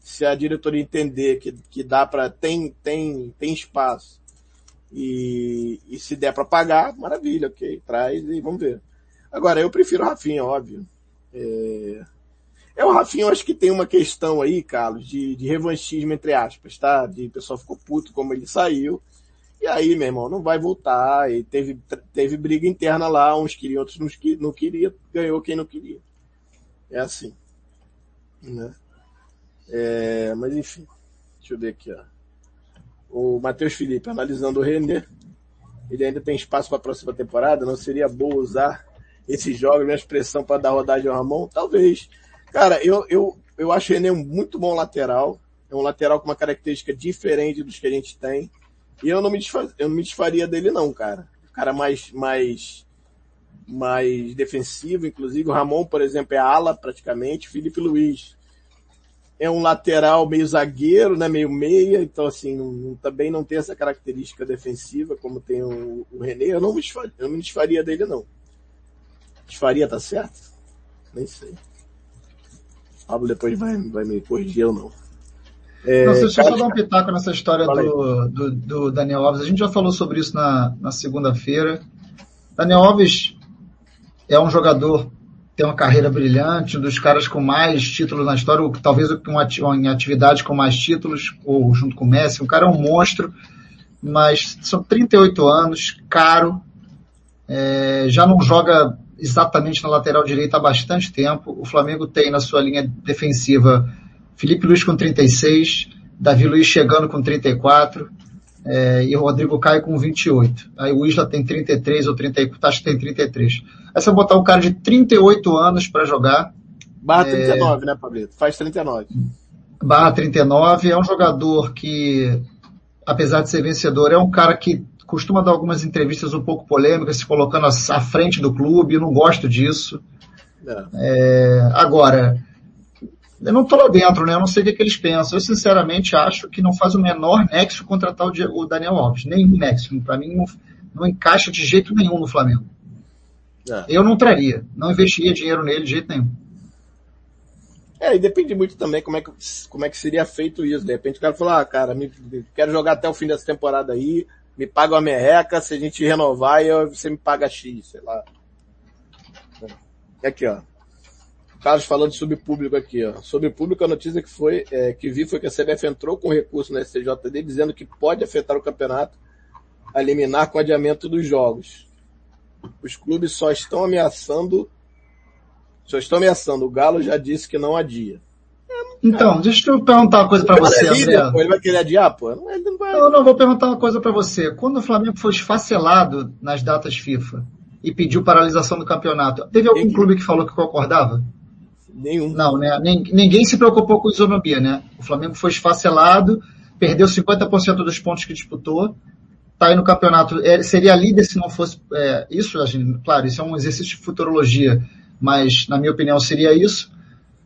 S2: Se a diretoria entender que, que dá para tem, tem, tem espaço e, e se der para pagar, maravilha, ok, traz e vamos ver. Agora, eu prefiro o Rafinha, óbvio. É, é o Rafinha, eu acho que tem uma questão aí, Carlos, de, de revanchismo, entre aspas, tá? De o pessoal ficou puto como ele saiu. E aí, meu irmão, não vai voltar. E teve, teve briga interna lá, uns queriam, outros não, não queriam, ganhou quem não queria. É assim. Né? É, mas enfim, deixa eu ver aqui, ó. O Matheus Felipe, analisando o Renner, ele ainda tem espaço para a próxima temporada? Não seria bom usar esse jogo, minha expressão para dar rodagem ao Ramon? Talvez. Cara, eu, eu, eu acho o René um muito bom lateral. É um lateral com uma característica diferente dos que a gente tem. E eu não me, desfaz, eu não me desfaria dele não, cara. O cara mais, mais, mais defensivo, inclusive. O Ramon, por exemplo, é ala praticamente. Felipe Luiz é um lateral meio zagueiro, né, meio meia, então assim, também não tem essa característica defensiva como tem o, o René. Eu não me desfaria, eu não me desfaria dele não. Desfaria, tá certo? Nem sei. Pablo depois vai, vai me corrigir ou não.
S3: É, não, deixa eu só dar um pitaco nessa história do, do, do, Daniel Alves. A gente já falou sobre isso na, na segunda-feira. Daniel Alves é um jogador tem uma carreira brilhante, um dos caras com mais títulos na história, ou talvez uma, em atividade com mais títulos, ou junto com o Messi. O cara é um monstro, mas são 38 anos, caro, é, já não joga exatamente na lateral direita há bastante tempo. O Flamengo tem na sua linha defensiva Felipe Luiz com 36, Davi Luiz chegando com 34, é, e o Rodrigo Caio com 28. Aí o Isla tem 33 ou 34, acho que tem 33. Aí você botar um cara de 38 anos para jogar.
S2: Barra 39, é, né, Pablito? Faz 39.
S3: Barra 39 é um jogador que, apesar de ser vencedor, é um cara que costuma dar algumas entrevistas um pouco polêmicas, se colocando à frente do clube, eu não gosto disso. É. É, agora, eu não estou lá dentro, né? Eu não sei o que, é que, eles pensam. Eu sinceramente acho que não faz o menor nexo contratar o Daniel Alves. Nenhum nexo. Para mim não, não encaixa de jeito nenhum no Flamengo. É. Eu não traria, não investiria dinheiro nele de jeito nenhum.
S2: É, e depende muito também como é que, como é que seria feito isso. De repente o cara falou, ah, cara, me, quero jogar até o fim dessa temporada aí, me paga uma merreca, se a gente renovar, eu, você me paga X, sei lá. Aqui, ó. Carlos falando de subpúblico aqui, ó. Sobre público, a notícia que foi, é, que vi foi que a CBF entrou com recurso na STJD dizendo que pode afetar o campeonato a eliminar com adiamento dos jogos. Os clubes só estão ameaçando, só estão ameaçando. O Galo já disse que não adia.
S3: Então, deixa eu perguntar uma coisa para você, é líder,
S2: André. Pô, ele vai querer adiar, pô? Não,
S3: não vai. Não, não, vou perguntar uma coisa para você. Quando o Flamengo foi esfacelado nas datas FIFA e pediu paralisação do campeonato, teve algum clube que falou que concordava?
S2: Nenhum.
S3: Não, né? Ninguém se preocupou com isonomia, né? O Flamengo foi esfacelado, perdeu 50% dos pontos que disputou, tá aí no campeonato, é, seria líder se não fosse é, isso, gente, claro, isso é um exercício de futurologia, mas na minha opinião seria isso.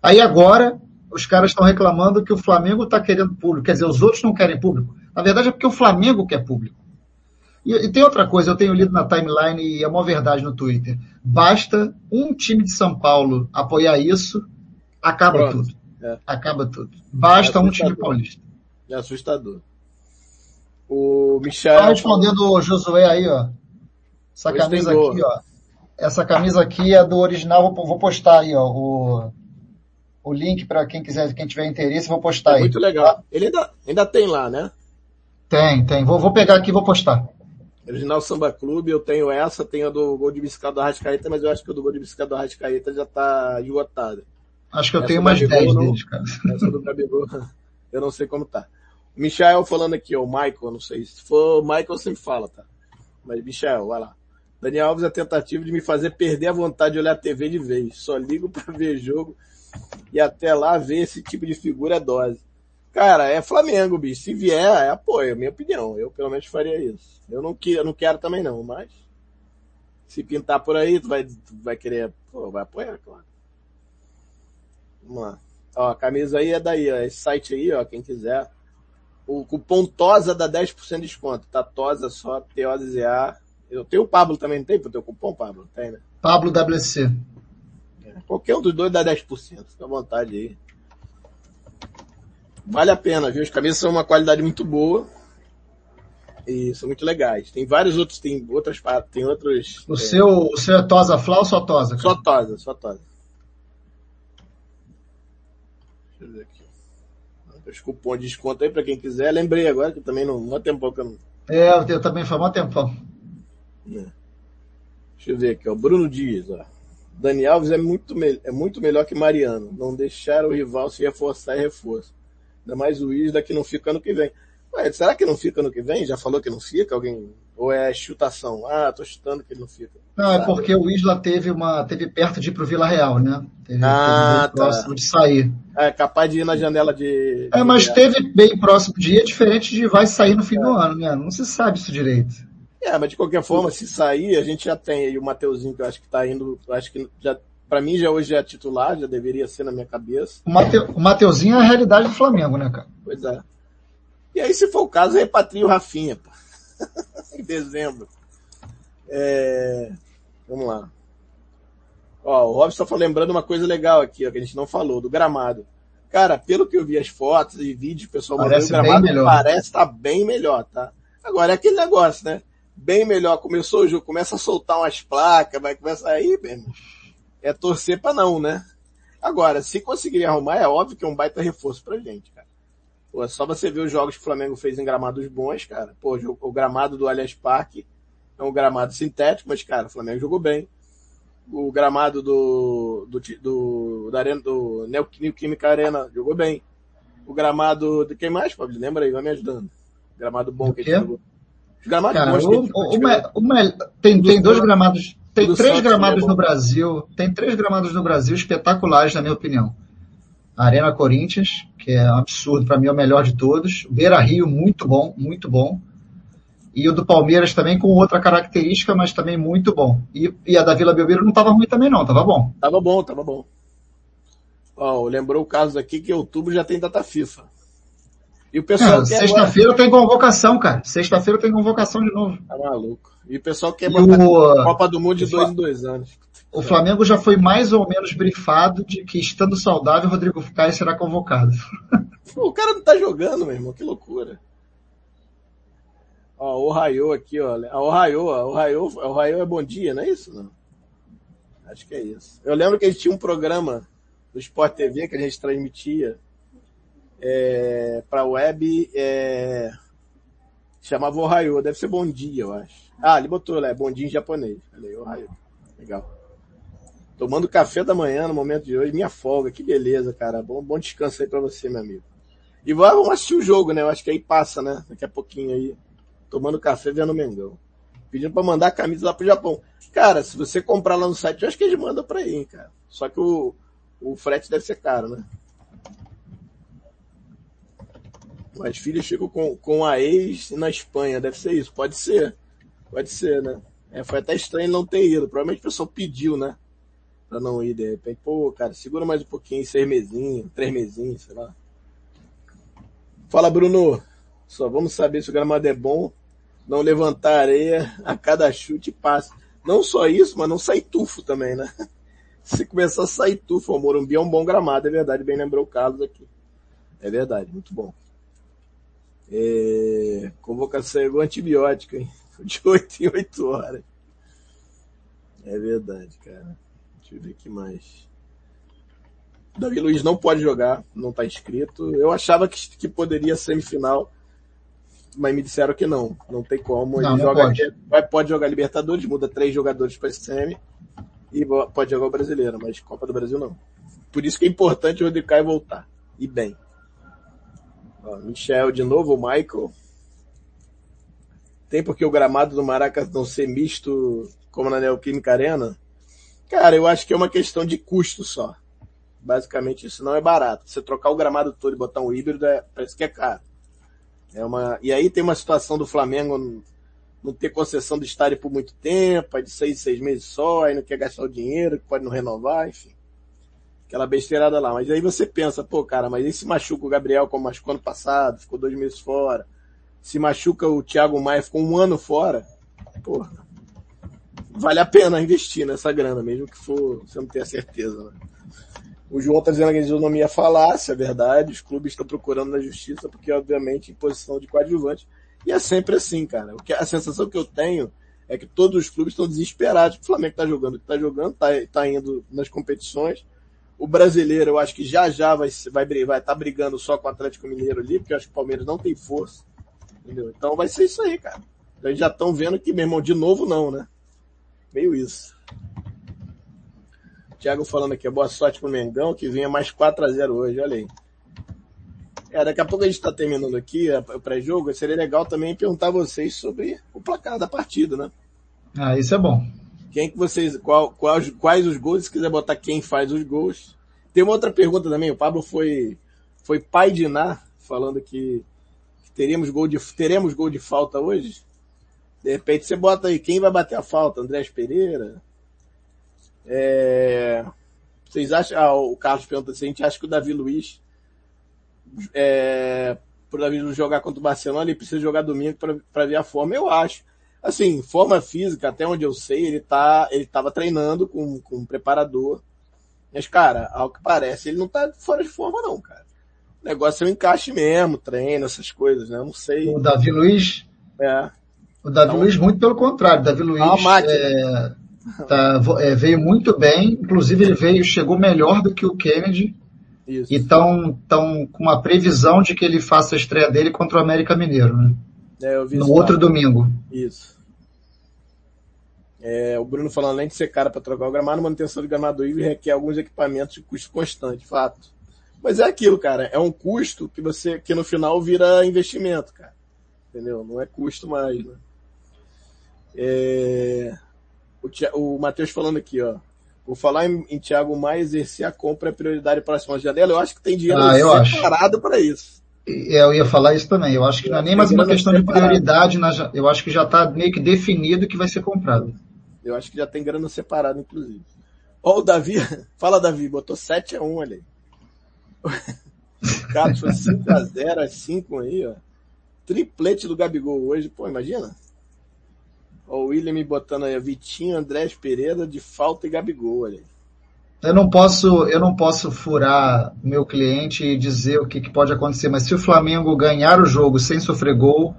S3: Aí agora, os caras estão reclamando que o Flamengo está querendo público, quer dizer, os outros não querem público. Na verdade é porque o Flamengo quer público. E, e tem outra coisa, eu tenho lido na timeline e é uma verdade no Twitter. Basta um time de São Paulo apoiar isso, acaba Pronto. tudo. É. Acaba tudo. Basta é um time paulista.
S2: É assustador. O Michel. Tá
S3: respondendo o Josué aí, ó. Essa camisa aqui, ó. Essa camisa aqui é do original, vou, postar aí, ó. O, o link para quem quiser, quem tiver interesse, vou postar é aí.
S2: Muito legal. Ele ainda, ainda tem lá, né?
S3: Tem, tem. Vou, vou pegar aqui e vou postar.
S2: Original Samba Clube, eu tenho essa, tenho a do Gol de Bicicleta do Arrascaeta, mas eu acho que o do Gol de Bicicleta do Arrascaeta já tá esgotada.
S3: Acho que eu essa tenho mais 10 deles, cara.
S2: Essa do Gabigol, eu não sei como tá. Michael falando aqui, ó, o Michael, não sei. Se for o Michael, sempre fala, tá? Mas Michael, vai lá. Daniel Alves, a tentativa de me fazer perder a vontade de olhar a TV de vez. Só ligo para ver jogo e até lá ver esse tipo de figura é dose. Cara, é Flamengo, bicho. Se vier, é apoio, é minha opinião. Eu pelo menos faria isso. Eu não, que, eu não quero também não, mas se pintar por aí, tu vai, tu vai querer, pô, vai apoiar, claro. Vamos lá. Ó, a camisa aí é daí, ó. Esse site aí, ó, quem quiser. O cupom TOSA dá 10% de desconto, tá? TOSA só, T-O-Z-A. Eu tenho o Pablo também, não tem pro teu cupom, Pablo? Tem, né?
S3: Pablo WC.
S2: Qualquer um dos dois dá 10%, fica à vontade aí. Vale a pena, viu? As camisas são uma qualidade muito boa. E são muito legais. Tem vários outros, tem outras tem outros.
S3: O é... seu, o seu é Tosa Fla ou só Tosa?
S2: Cara? Só Tosa, só Tosa. Deixa eu ver aqui os cupons de desconto aí para quem quiser. Lembrei agora que também não, há tempo que eu não.
S3: É, eu também foi um tempão.
S2: É. Deixa eu ver aqui, ó. Bruno Dias, ó. Dani Alves é muito, é muito melhor que Mariano. Não deixar o rival se reforçar e reforço. Ainda mais o Isla que não fica ano que vem. Ué, será que não fica ano que vem? Já falou que não fica? Alguém. Ou é chutação? Ah, tô chutando que ele não fica.
S3: Não, é porque o Isla teve uma. teve perto de ir pro Vila Real, né? Teve, ah, teve tá. próximo de sair.
S2: É, capaz de ir na janela de.
S3: É, mas teve bem próximo de ir, é diferente de vai sair no fim é. do ano, né? Não se sabe isso direito.
S2: É, mas de qualquer forma, se sair, a gente já tem aí o Mateuzinho, que eu acho que tá indo. Acho que já para mim já hoje é titular, já deveria ser na minha cabeça.
S3: O, Mate, o Mateuzinho é a realidade do Flamengo, né, cara?
S2: Pois é. E aí, se for o caso, repatria o Rafinha, pô. em dezembro. É... Vamos lá. Ó, o Robson tá lembrando uma coisa legal aqui, ó, que a gente não falou, do gramado. Cara, pelo que eu vi as fotos e vídeos, pessoal
S3: parece mandando, o gramado melhor.
S2: parece tá bem melhor, tá? Agora é aquele negócio, né? Bem melhor. Começou o jogo, começa a soltar umas placas, vai começar aí, bem, é torcer para não, né? Agora, se conseguir arrumar, é óbvio que é um baita reforço pra gente, cara. Pô, é só você ver os jogos que o Flamengo fez em gramados bons, cara. Pô, o gramado do Allianz Parque é um gramado sintético, mas, cara, o Flamengo jogou bem. O gramado do, do, do, da arena, do Neoquímica Arena jogou bem. O gramado de quem mais, Pablo? Lembra aí, vai me ajudando. Gramado bom que a gente jogou.
S3: Os gramados cara, bons o, o, o, tem, tem dois gramados tem três gramados no Brasil, tem três gramados no Brasil espetaculares, na minha opinião. A Arena Corinthians, que é um absurdo, para mim é o melhor de todos. Beira Rio, muito bom, muito bom. E o do Palmeiras também com outra característica, mas também muito bom. E, e a da Vila Belmiro não estava ruim também não, estava bom.
S2: Tava bom, tava bom. Ó, lembrou o caso aqui que outubro já tem data FIFA. E o pessoal
S3: Sexta-feira tem convocação, cara. Sexta-feira tem convocação de novo.
S2: Tá maluco. E o pessoal quer botar
S3: o-
S2: Copa do Mundo de
S3: o
S2: dois em dois anos.
S3: O Flamengo já foi mais ou menos brifado de que, estando saudável, Rodrigo Caio será convocado.
S2: O cara não tá jogando, meu irmão. Que loucura. Ó, o Raio aqui, ó. O Raio, ó. O Raio, o Raio é bom dia, não é isso? Não. Acho que é isso. Eu lembro que a gente tinha um programa do Sport TV que a gente transmitia é, pra web, é, chamava o Raio. Deve ser bom dia, eu acho. Ah, ele botou, né? Bom dia em japonês. Falei, o Raio. Legal. Tomando café da manhã no momento de hoje, minha folga, que beleza, cara. Bom, bom descanso aí pra você, meu amigo. E vamos assistir o jogo, né? Eu acho que aí passa, né? Daqui a pouquinho aí. Tomando café vendo o Mengão. Pedindo pra mandar a camisa lá pro Japão. Cara, se você comprar lá no site, eu acho que eles mandam pra aí, hein, cara. Só que o, o frete deve ser caro, né? Mas filhos ficam com, com a ex na Espanha, deve ser isso. Pode ser. Pode ser, né? É, foi até estranho não ter ido. Provavelmente o pessoal pediu, né? Pra não ir de repente. Pô, cara, segura mais um pouquinho, seis mesinhos, três mesinhos, sei lá. Fala, Bruno. Só vamos saber se o gramado é bom. Não levantar areia a cada chute e passe. Não só isso, mas não sair tufo também, né? Se começar a sair tufo, o Morumbi é um bom gramado, é verdade. Bem lembrou o Carlos aqui. É verdade, muito bom. É... Convocação igual antibiótico, hein? De 8 em 8 horas. É verdade, cara. Deixa eu ver aqui mais. Davi Luiz não pode jogar, não tá inscrito. Eu achava que, que poderia semifinal, mas me disseram que não. Não tem como.
S3: Não,
S2: Ele
S3: não
S2: joga,
S3: pode.
S2: vai, pode jogar Libertadores, muda três jogadores para semi e pode jogar o brasileiro, mas Copa do Brasil não. Por isso que é importante o Rodrigo Caio voltar. E bem. Michel de novo, Michael. Tem porque o gramado do Maracas não ser misto como na Neoquímica Arena? Cara, eu acho que é uma questão de custo só. Basicamente isso não é barato. Você trocar o gramado todo e botar um híbrido é, parece que é caro. É uma, e aí tem uma situação do Flamengo não- ter concessão do estádio por muito tempo, é de seis, seis meses só, aí não quer gastar o dinheiro, pode não renovar, enfim. Aquela besteirada lá. Mas aí você pensa, pô, cara, mas e se machuca o Gabriel como machucou ano passado, ficou dois meses fora? Se machuca o Thiago Maia, ficou um ano fora? Porra. Vale a pena investir nessa grana, mesmo que for, você não tenha certeza, né? O João tá dizendo que a isonomia falácia, é verdade. Os clubes estão procurando na justiça porque, obviamente, em posição de coadjuvante. E é sempre assim, cara. O que, a sensação que eu tenho é que todos os clubes estão desesperados. O Flamengo tá jogando o que tá jogando, tá, tá indo nas competições. O brasileiro, eu acho que já já vai vai, vai estar brigando só com o Atlético Mineiro ali, porque eu acho que o Palmeiras não tem força. Entendeu? Então vai ser isso aí, cara. Eles já estão vendo que, meu irmão, de novo não, né? Meio isso. Thiago falando aqui, boa sorte pro Mengão, que venha mais 4 a 0 hoje, olha aí. É, daqui a pouco a gente está terminando aqui o pré-jogo, seria legal também perguntar a vocês sobre o placar da partida, né?
S3: Ah, isso é bom.
S2: Quem que vocês, qual, quais, quais os gols, se quiser botar quem faz os gols. Tem uma outra pergunta também, o Pablo foi, foi pai de Iná, falando que, que gol de, teremos gol de falta hoje. De repente você bota aí, quem vai bater a falta? Andrés Pereira? É, vocês acham, ah, o Carlos pergunta se a gente acha que o Davi Luiz, é, pro Davi Luiz jogar contra o Barcelona, ele precisa jogar domingo para ver a forma. Eu acho. Assim, forma física, até onde eu sei, ele tá, ele tava treinando com, com um preparador. Mas, cara, ao que parece, ele não tá fora de forma não, cara. O negócio é o encaixe mesmo, treino, essas coisas, né? Eu não sei.
S3: O Davi Luiz,
S2: É.
S3: o Davi
S2: Então-
S3: Luiz muito pelo contrário. O Davi Luiz
S2: máquina.
S3: é, tá- é, veio muito bem, inclusive ele veio, chegou melhor do que o Kennedy
S2: Isso.
S3: e estão tão com uma previsão de que ele faça a estreia dele contra o América Mineiro, né?
S2: É, eu vi
S3: No outro
S2: lá.
S3: domingo.
S2: Isso. É, o Bruno falando, além de ser cara para trocar o gramado, manutenção do gramado livre requer alguns equipamentos de custo constante, fato. Mas é aquilo, cara, é um custo que você, que no final vira investimento, cara. Entendeu? Não é custo mais, né? É, o, o Matheus falando aqui, ó. Por falar em, em Thiago Maia, exercer a compra é prioridade para a próxima janela, eu acho que tem dinheiro
S3: Ah,
S2: separado para isso.
S3: E Eu ia falar isso também. Eu acho que não é nem mais uma questão de prioridade. na Eu acho que já está meio que definido que vai ser comprado.
S2: Eu acho que já tem grana separada, inclusive. Ó, o Davi, fala Davi, botou 7 a 1 ali. Carlos foi 5x0, as 5 aí, ó. Triplete do Gabigol hoje, pô, imagina. Ó, o William botando aí, Vitinho, Andrés Pereira de falta e Gabigol, olha aí.
S3: Eu não posso, eu não posso furar o meu cliente e dizer o que, que pode acontecer, mas se o Flamengo ganhar o jogo sem sofrer gol,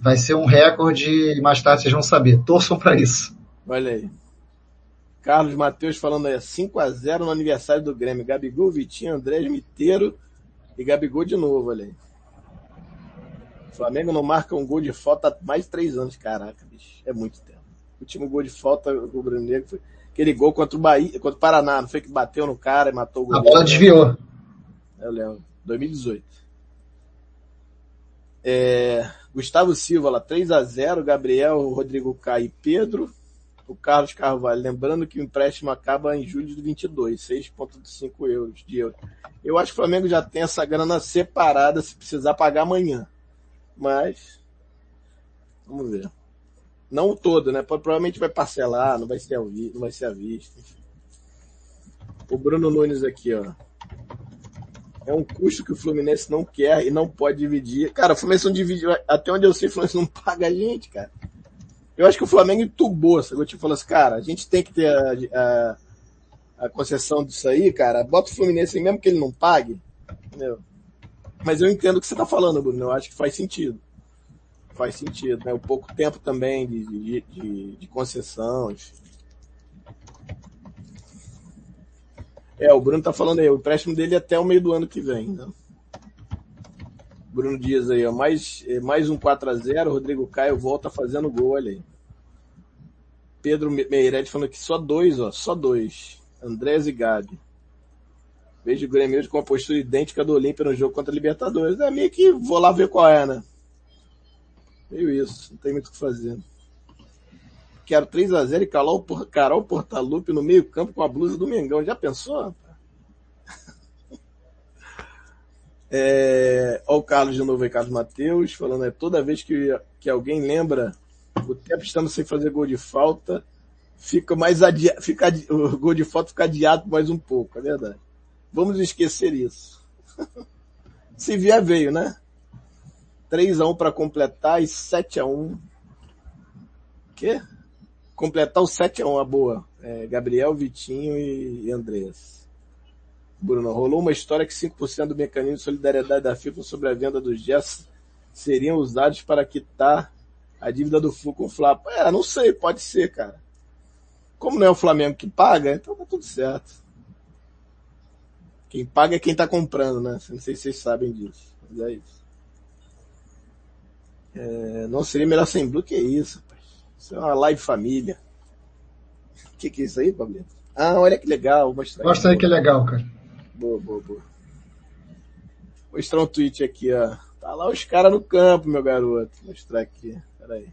S3: vai ser um recorde e mais tarde vocês vão saber. Torçam para isso.
S2: Olha aí. Carlos Matheus falando aí, 5x0 no aniversário do Grêmio. Gabigol, Vitinho, Andrés, Miteiro e Gabigol de novo, olha aí. O Flamengo não marca um gol de falta há mais de três anos. Caraca, bicho. É muito tempo. O último gol de falta do Bruno Negro foi aquele gol contra o Bahia, contra o Paraná. Não foi que bateu no cara e matou o gol.
S3: A bola desviou.
S2: Eu lembro. 2018. É, Gustavo Silva lá, 3 a 0 Gabriel, Rodrigo Caio e Pedro o Carlos Carvalho, lembrando que o empréstimo acaba em julho de 22, 6,5 euros de euro. Eu acho que o Flamengo já tem essa grana separada se precisar pagar amanhã. Mas, vamos ver. Não o todo, né? Provavelmente vai parcelar, não vai ser, vi, não vai ser à vista. O Bruno Nunes aqui, ó. É um custo que o Fluminense não quer e não pode dividir. Cara, o Fluminense não divide. Até onde eu sei, o Fluminense não paga a gente, cara. Eu acho que o Flamengo entubou, sabe? Tipo, falou assim, cara, a gente tem que ter a, a, a, concessão disso aí, cara. Bota o Fluminense mesmo que ele não pague. Entendeu? Mas eu entendo o que você tá falando, Bruno. Eu acho que faz sentido. Faz sentido, né? O pouco tempo também de, de, de, de concessão. É, o Bruno tá falando aí, o empréstimo dele é até o meio do ano que vem, né? Bruno Dias aí, ó. Mais, mais um 4x0. Rodrigo Caio volta fazendo gol, olha aí. Pedro Meirelles falando que só dois, ó. Só dois. Andrés e Gabi. Vejo o Grêmio com uma postura idêntica do Olímpia no jogo contra a Libertadores. É meio que vou lá ver qual é, né? Meio isso. Não tem muito o que fazer. Quero 3x0 e Carol, Carol Portalupe no meio campo com a blusa do Mengão. Já pensou? É, o Carlos de novo aí, Carlos Matheus, falando é toda vez que, que alguém lembra o tempo estamos sem fazer gol de falta, fica mais adiado, fica, o gol de falta fica adiado mais um pouco, é verdade. Vamos esquecer isso. Se vier, veio, né? 3x1 para completar e 7x1. Quê? Completar o 7x1, a boa. É, Gabriel, Vitinho e, e. Bruno, rolou uma história que 5% do mecanismo de solidariedade da FIFA sobre a venda dos jets seriam usados para quitar a dívida do Flu com o Flávio. É, não sei, pode ser, cara. Como não é o Flamengo que paga, então tá tudo certo. Quem paga é quem tá comprando, né? Não sei se vocês sabem disso. Mas é isso. É, não seria melhor sem Blue que isso, rapaz. Isso é uma live família. O que, que é isso aí, Pablo? Ah, olha que legal.
S3: Mostra aí que é legal, cara.
S2: Boa, boa, boa. Vou mostrar um tweet aqui, ó. Tá lá os caras no campo, meu garoto. Vou mostrar aqui. Pera aí.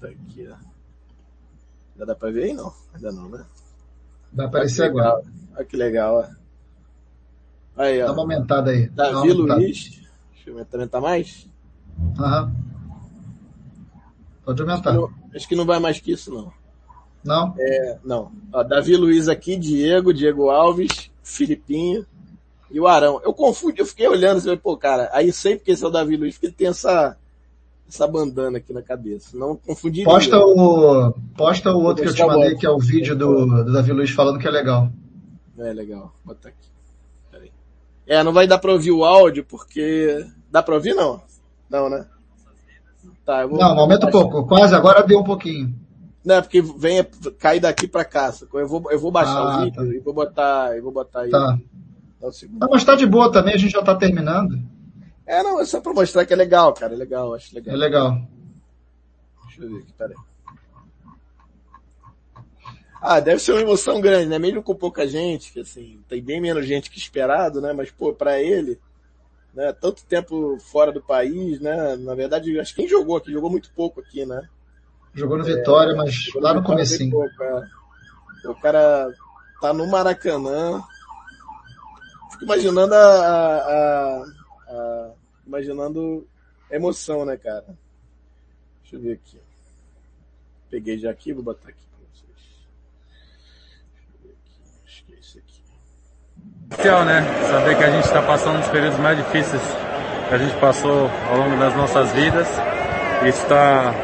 S2: Tá aqui, ó. Já dá pra ver aí, não? Ainda não, né?
S3: Vai aparecer agora.
S2: Olha que legal, ó. Aí, ó.
S3: Dá uma aumentada aí.
S2: Davi Luiz. Aumentar, aumentar mais?
S3: Aham. Pode aumentar.
S2: Acho que, não, acho que não vai mais que isso, não.
S3: Não?
S2: É, não. Ó, Davi Luiz aqui, Diego, Diego Alves, Filipinho e o Arão. Eu confundi, eu fiquei olhando, assim, pô, cara, aí sei porque esse é o Davi Luiz, porque ele tem essa, essa bandana aqui na cabeça. Não confundi.
S3: Posta o, posta o outro que eu te mandei, que é o vídeo do, do Davi Luiz falando que é legal.
S2: É legal. Bota aqui. Peraí. É, não vai dar pra ouvir o áudio, porque. Dá pra ouvir não? Não, né?
S3: Tá, eu vou... Não, aumenta um pouco. Quase agora deu um pouquinho.
S2: Não, é porque vem, cai daqui para cá. Eu vou, eu vou baixar ah, o vídeo tá. e vou botar, eu vou botar aí.
S3: Tá. Ah, mas tá de boa também, a gente já tá terminando.
S2: É, não, é só pra mostrar que é legal, cara. É legal, acho legal.
S3: É legal.
S2: Deixa eu ver aqui, peraí. Ah, deve ser uma emoção grande, né? Mesmo com pouca gente, que assim, tem bem menos gente que esperado, né? Mas, pô, pra ele, né? Tanto tempo fora do país, né? Na verdade, acho que quem jogou aqui, jogou muito pouco aqui, né?
S3: Jogou no Vitória, é, mas lá no comecinho.
S2: O cara tá no Maracanã. Fico imaginando a, a, a, imaginando a emoção, né, cara? Deixa eu ver aqui. Peguei já aqui, vou botar aqui pra vocês. Deixa eu ver aqui. Acho que é isso aqui.
S4: Especial, né? Saber que a gente está passando os períodos mais difíceis que a gente passou ao longo das nossas vidas e está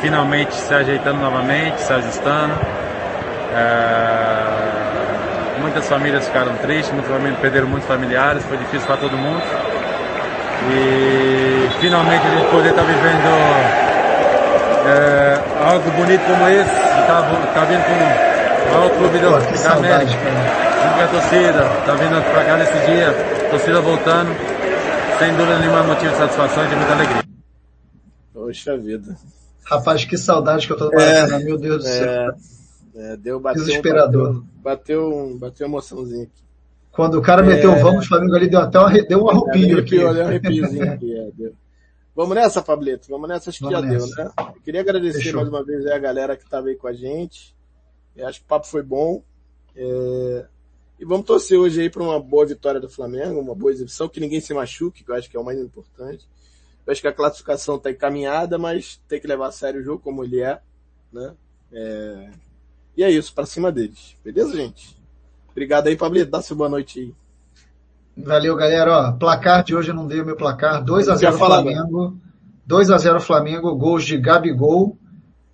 S4: finalmente se ajeitando novamente, se ajustando. É... Muitas famílias ficaram tristes, muitas famílias perderam muitos familiares, foi difícil para todo mundo. E finalmente a gente poder estar tá vivendo é, algo bonito como esse, está tá vindo com o maior clube do, da América. Junto a torcida, está vindo para cá nesse dia, torcida voltando, sem dúvida nenhuma motivo de satisfação e de muita alegria.
S2: Poxa vida.
S3: Rapaz, que saudade que eu tô do Maracanã, é, meu Deus do é, céu.
S2: É, deu, bateu,
S3: Desesperador.
S2: Bateu, bateu, emoçãozinho aqui.
S3: Quando o cara meteu o é. vamos Flamengo ali, deu até uma, deu um arrepio aqui.
S2: Deu um arrepiozinho aqui, é, deu. Vamos nessa, Pablito? Vamos nessa, acho que já nessa. deu, né? Eu queria agradecer Fechou. mais uma vez a galera que estava aí com a gente. Eu acho que o papo foi bom. É... E vamos torcer hoje aí para uma boa vitória do Flamengo, uma boa exibição, que ninguém se machuque, que eu acho que é o mais importante. Eu acho que a classificação está encaminhada, mas tem que levar a sério o jogo como ele é, né? É... E é isso, para cima deles. Beleza, gente? Obrigado aí, Pablito. Dá seu boa noite aí.
S3: Valeu, galera. Ó, placar de hoje eu não dei o meu placar. 2 a 0 Flamengo. 2 a 0 Flamengo, gols de Gabigol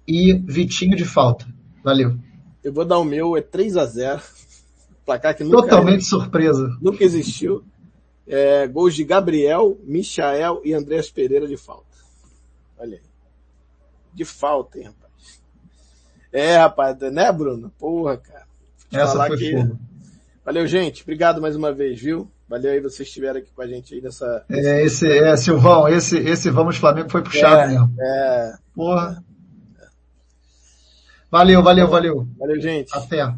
S3: e Vitinho de falta. Valeu.
S2: Eu vou dar o meu, é 3 a 0 Placar que nunca
S3: Totalmente surpresa.
S2: Nunca existiu. É, gols de Gabriel, Michael e Andréas Pereira de falta. Olha aí. De falta, hein, rapaz. É, rapaz, né, Bruno? Porra, cara.
S3: Essa foi que... fogo.
S2: Valeu, gente. Obrigado mais uma vez, viu? Valeu aí vocês estiveram aqui com a gente aí nessa.
S3: É, esse, é, Silvão, esse, esse Vamos Flamengo foi puxado
S2: é,
S3: mesmo.
S2: É.
S3: Porra. Valeu, valeu, valeu.
S2: Valeu, gente.
S3: Até.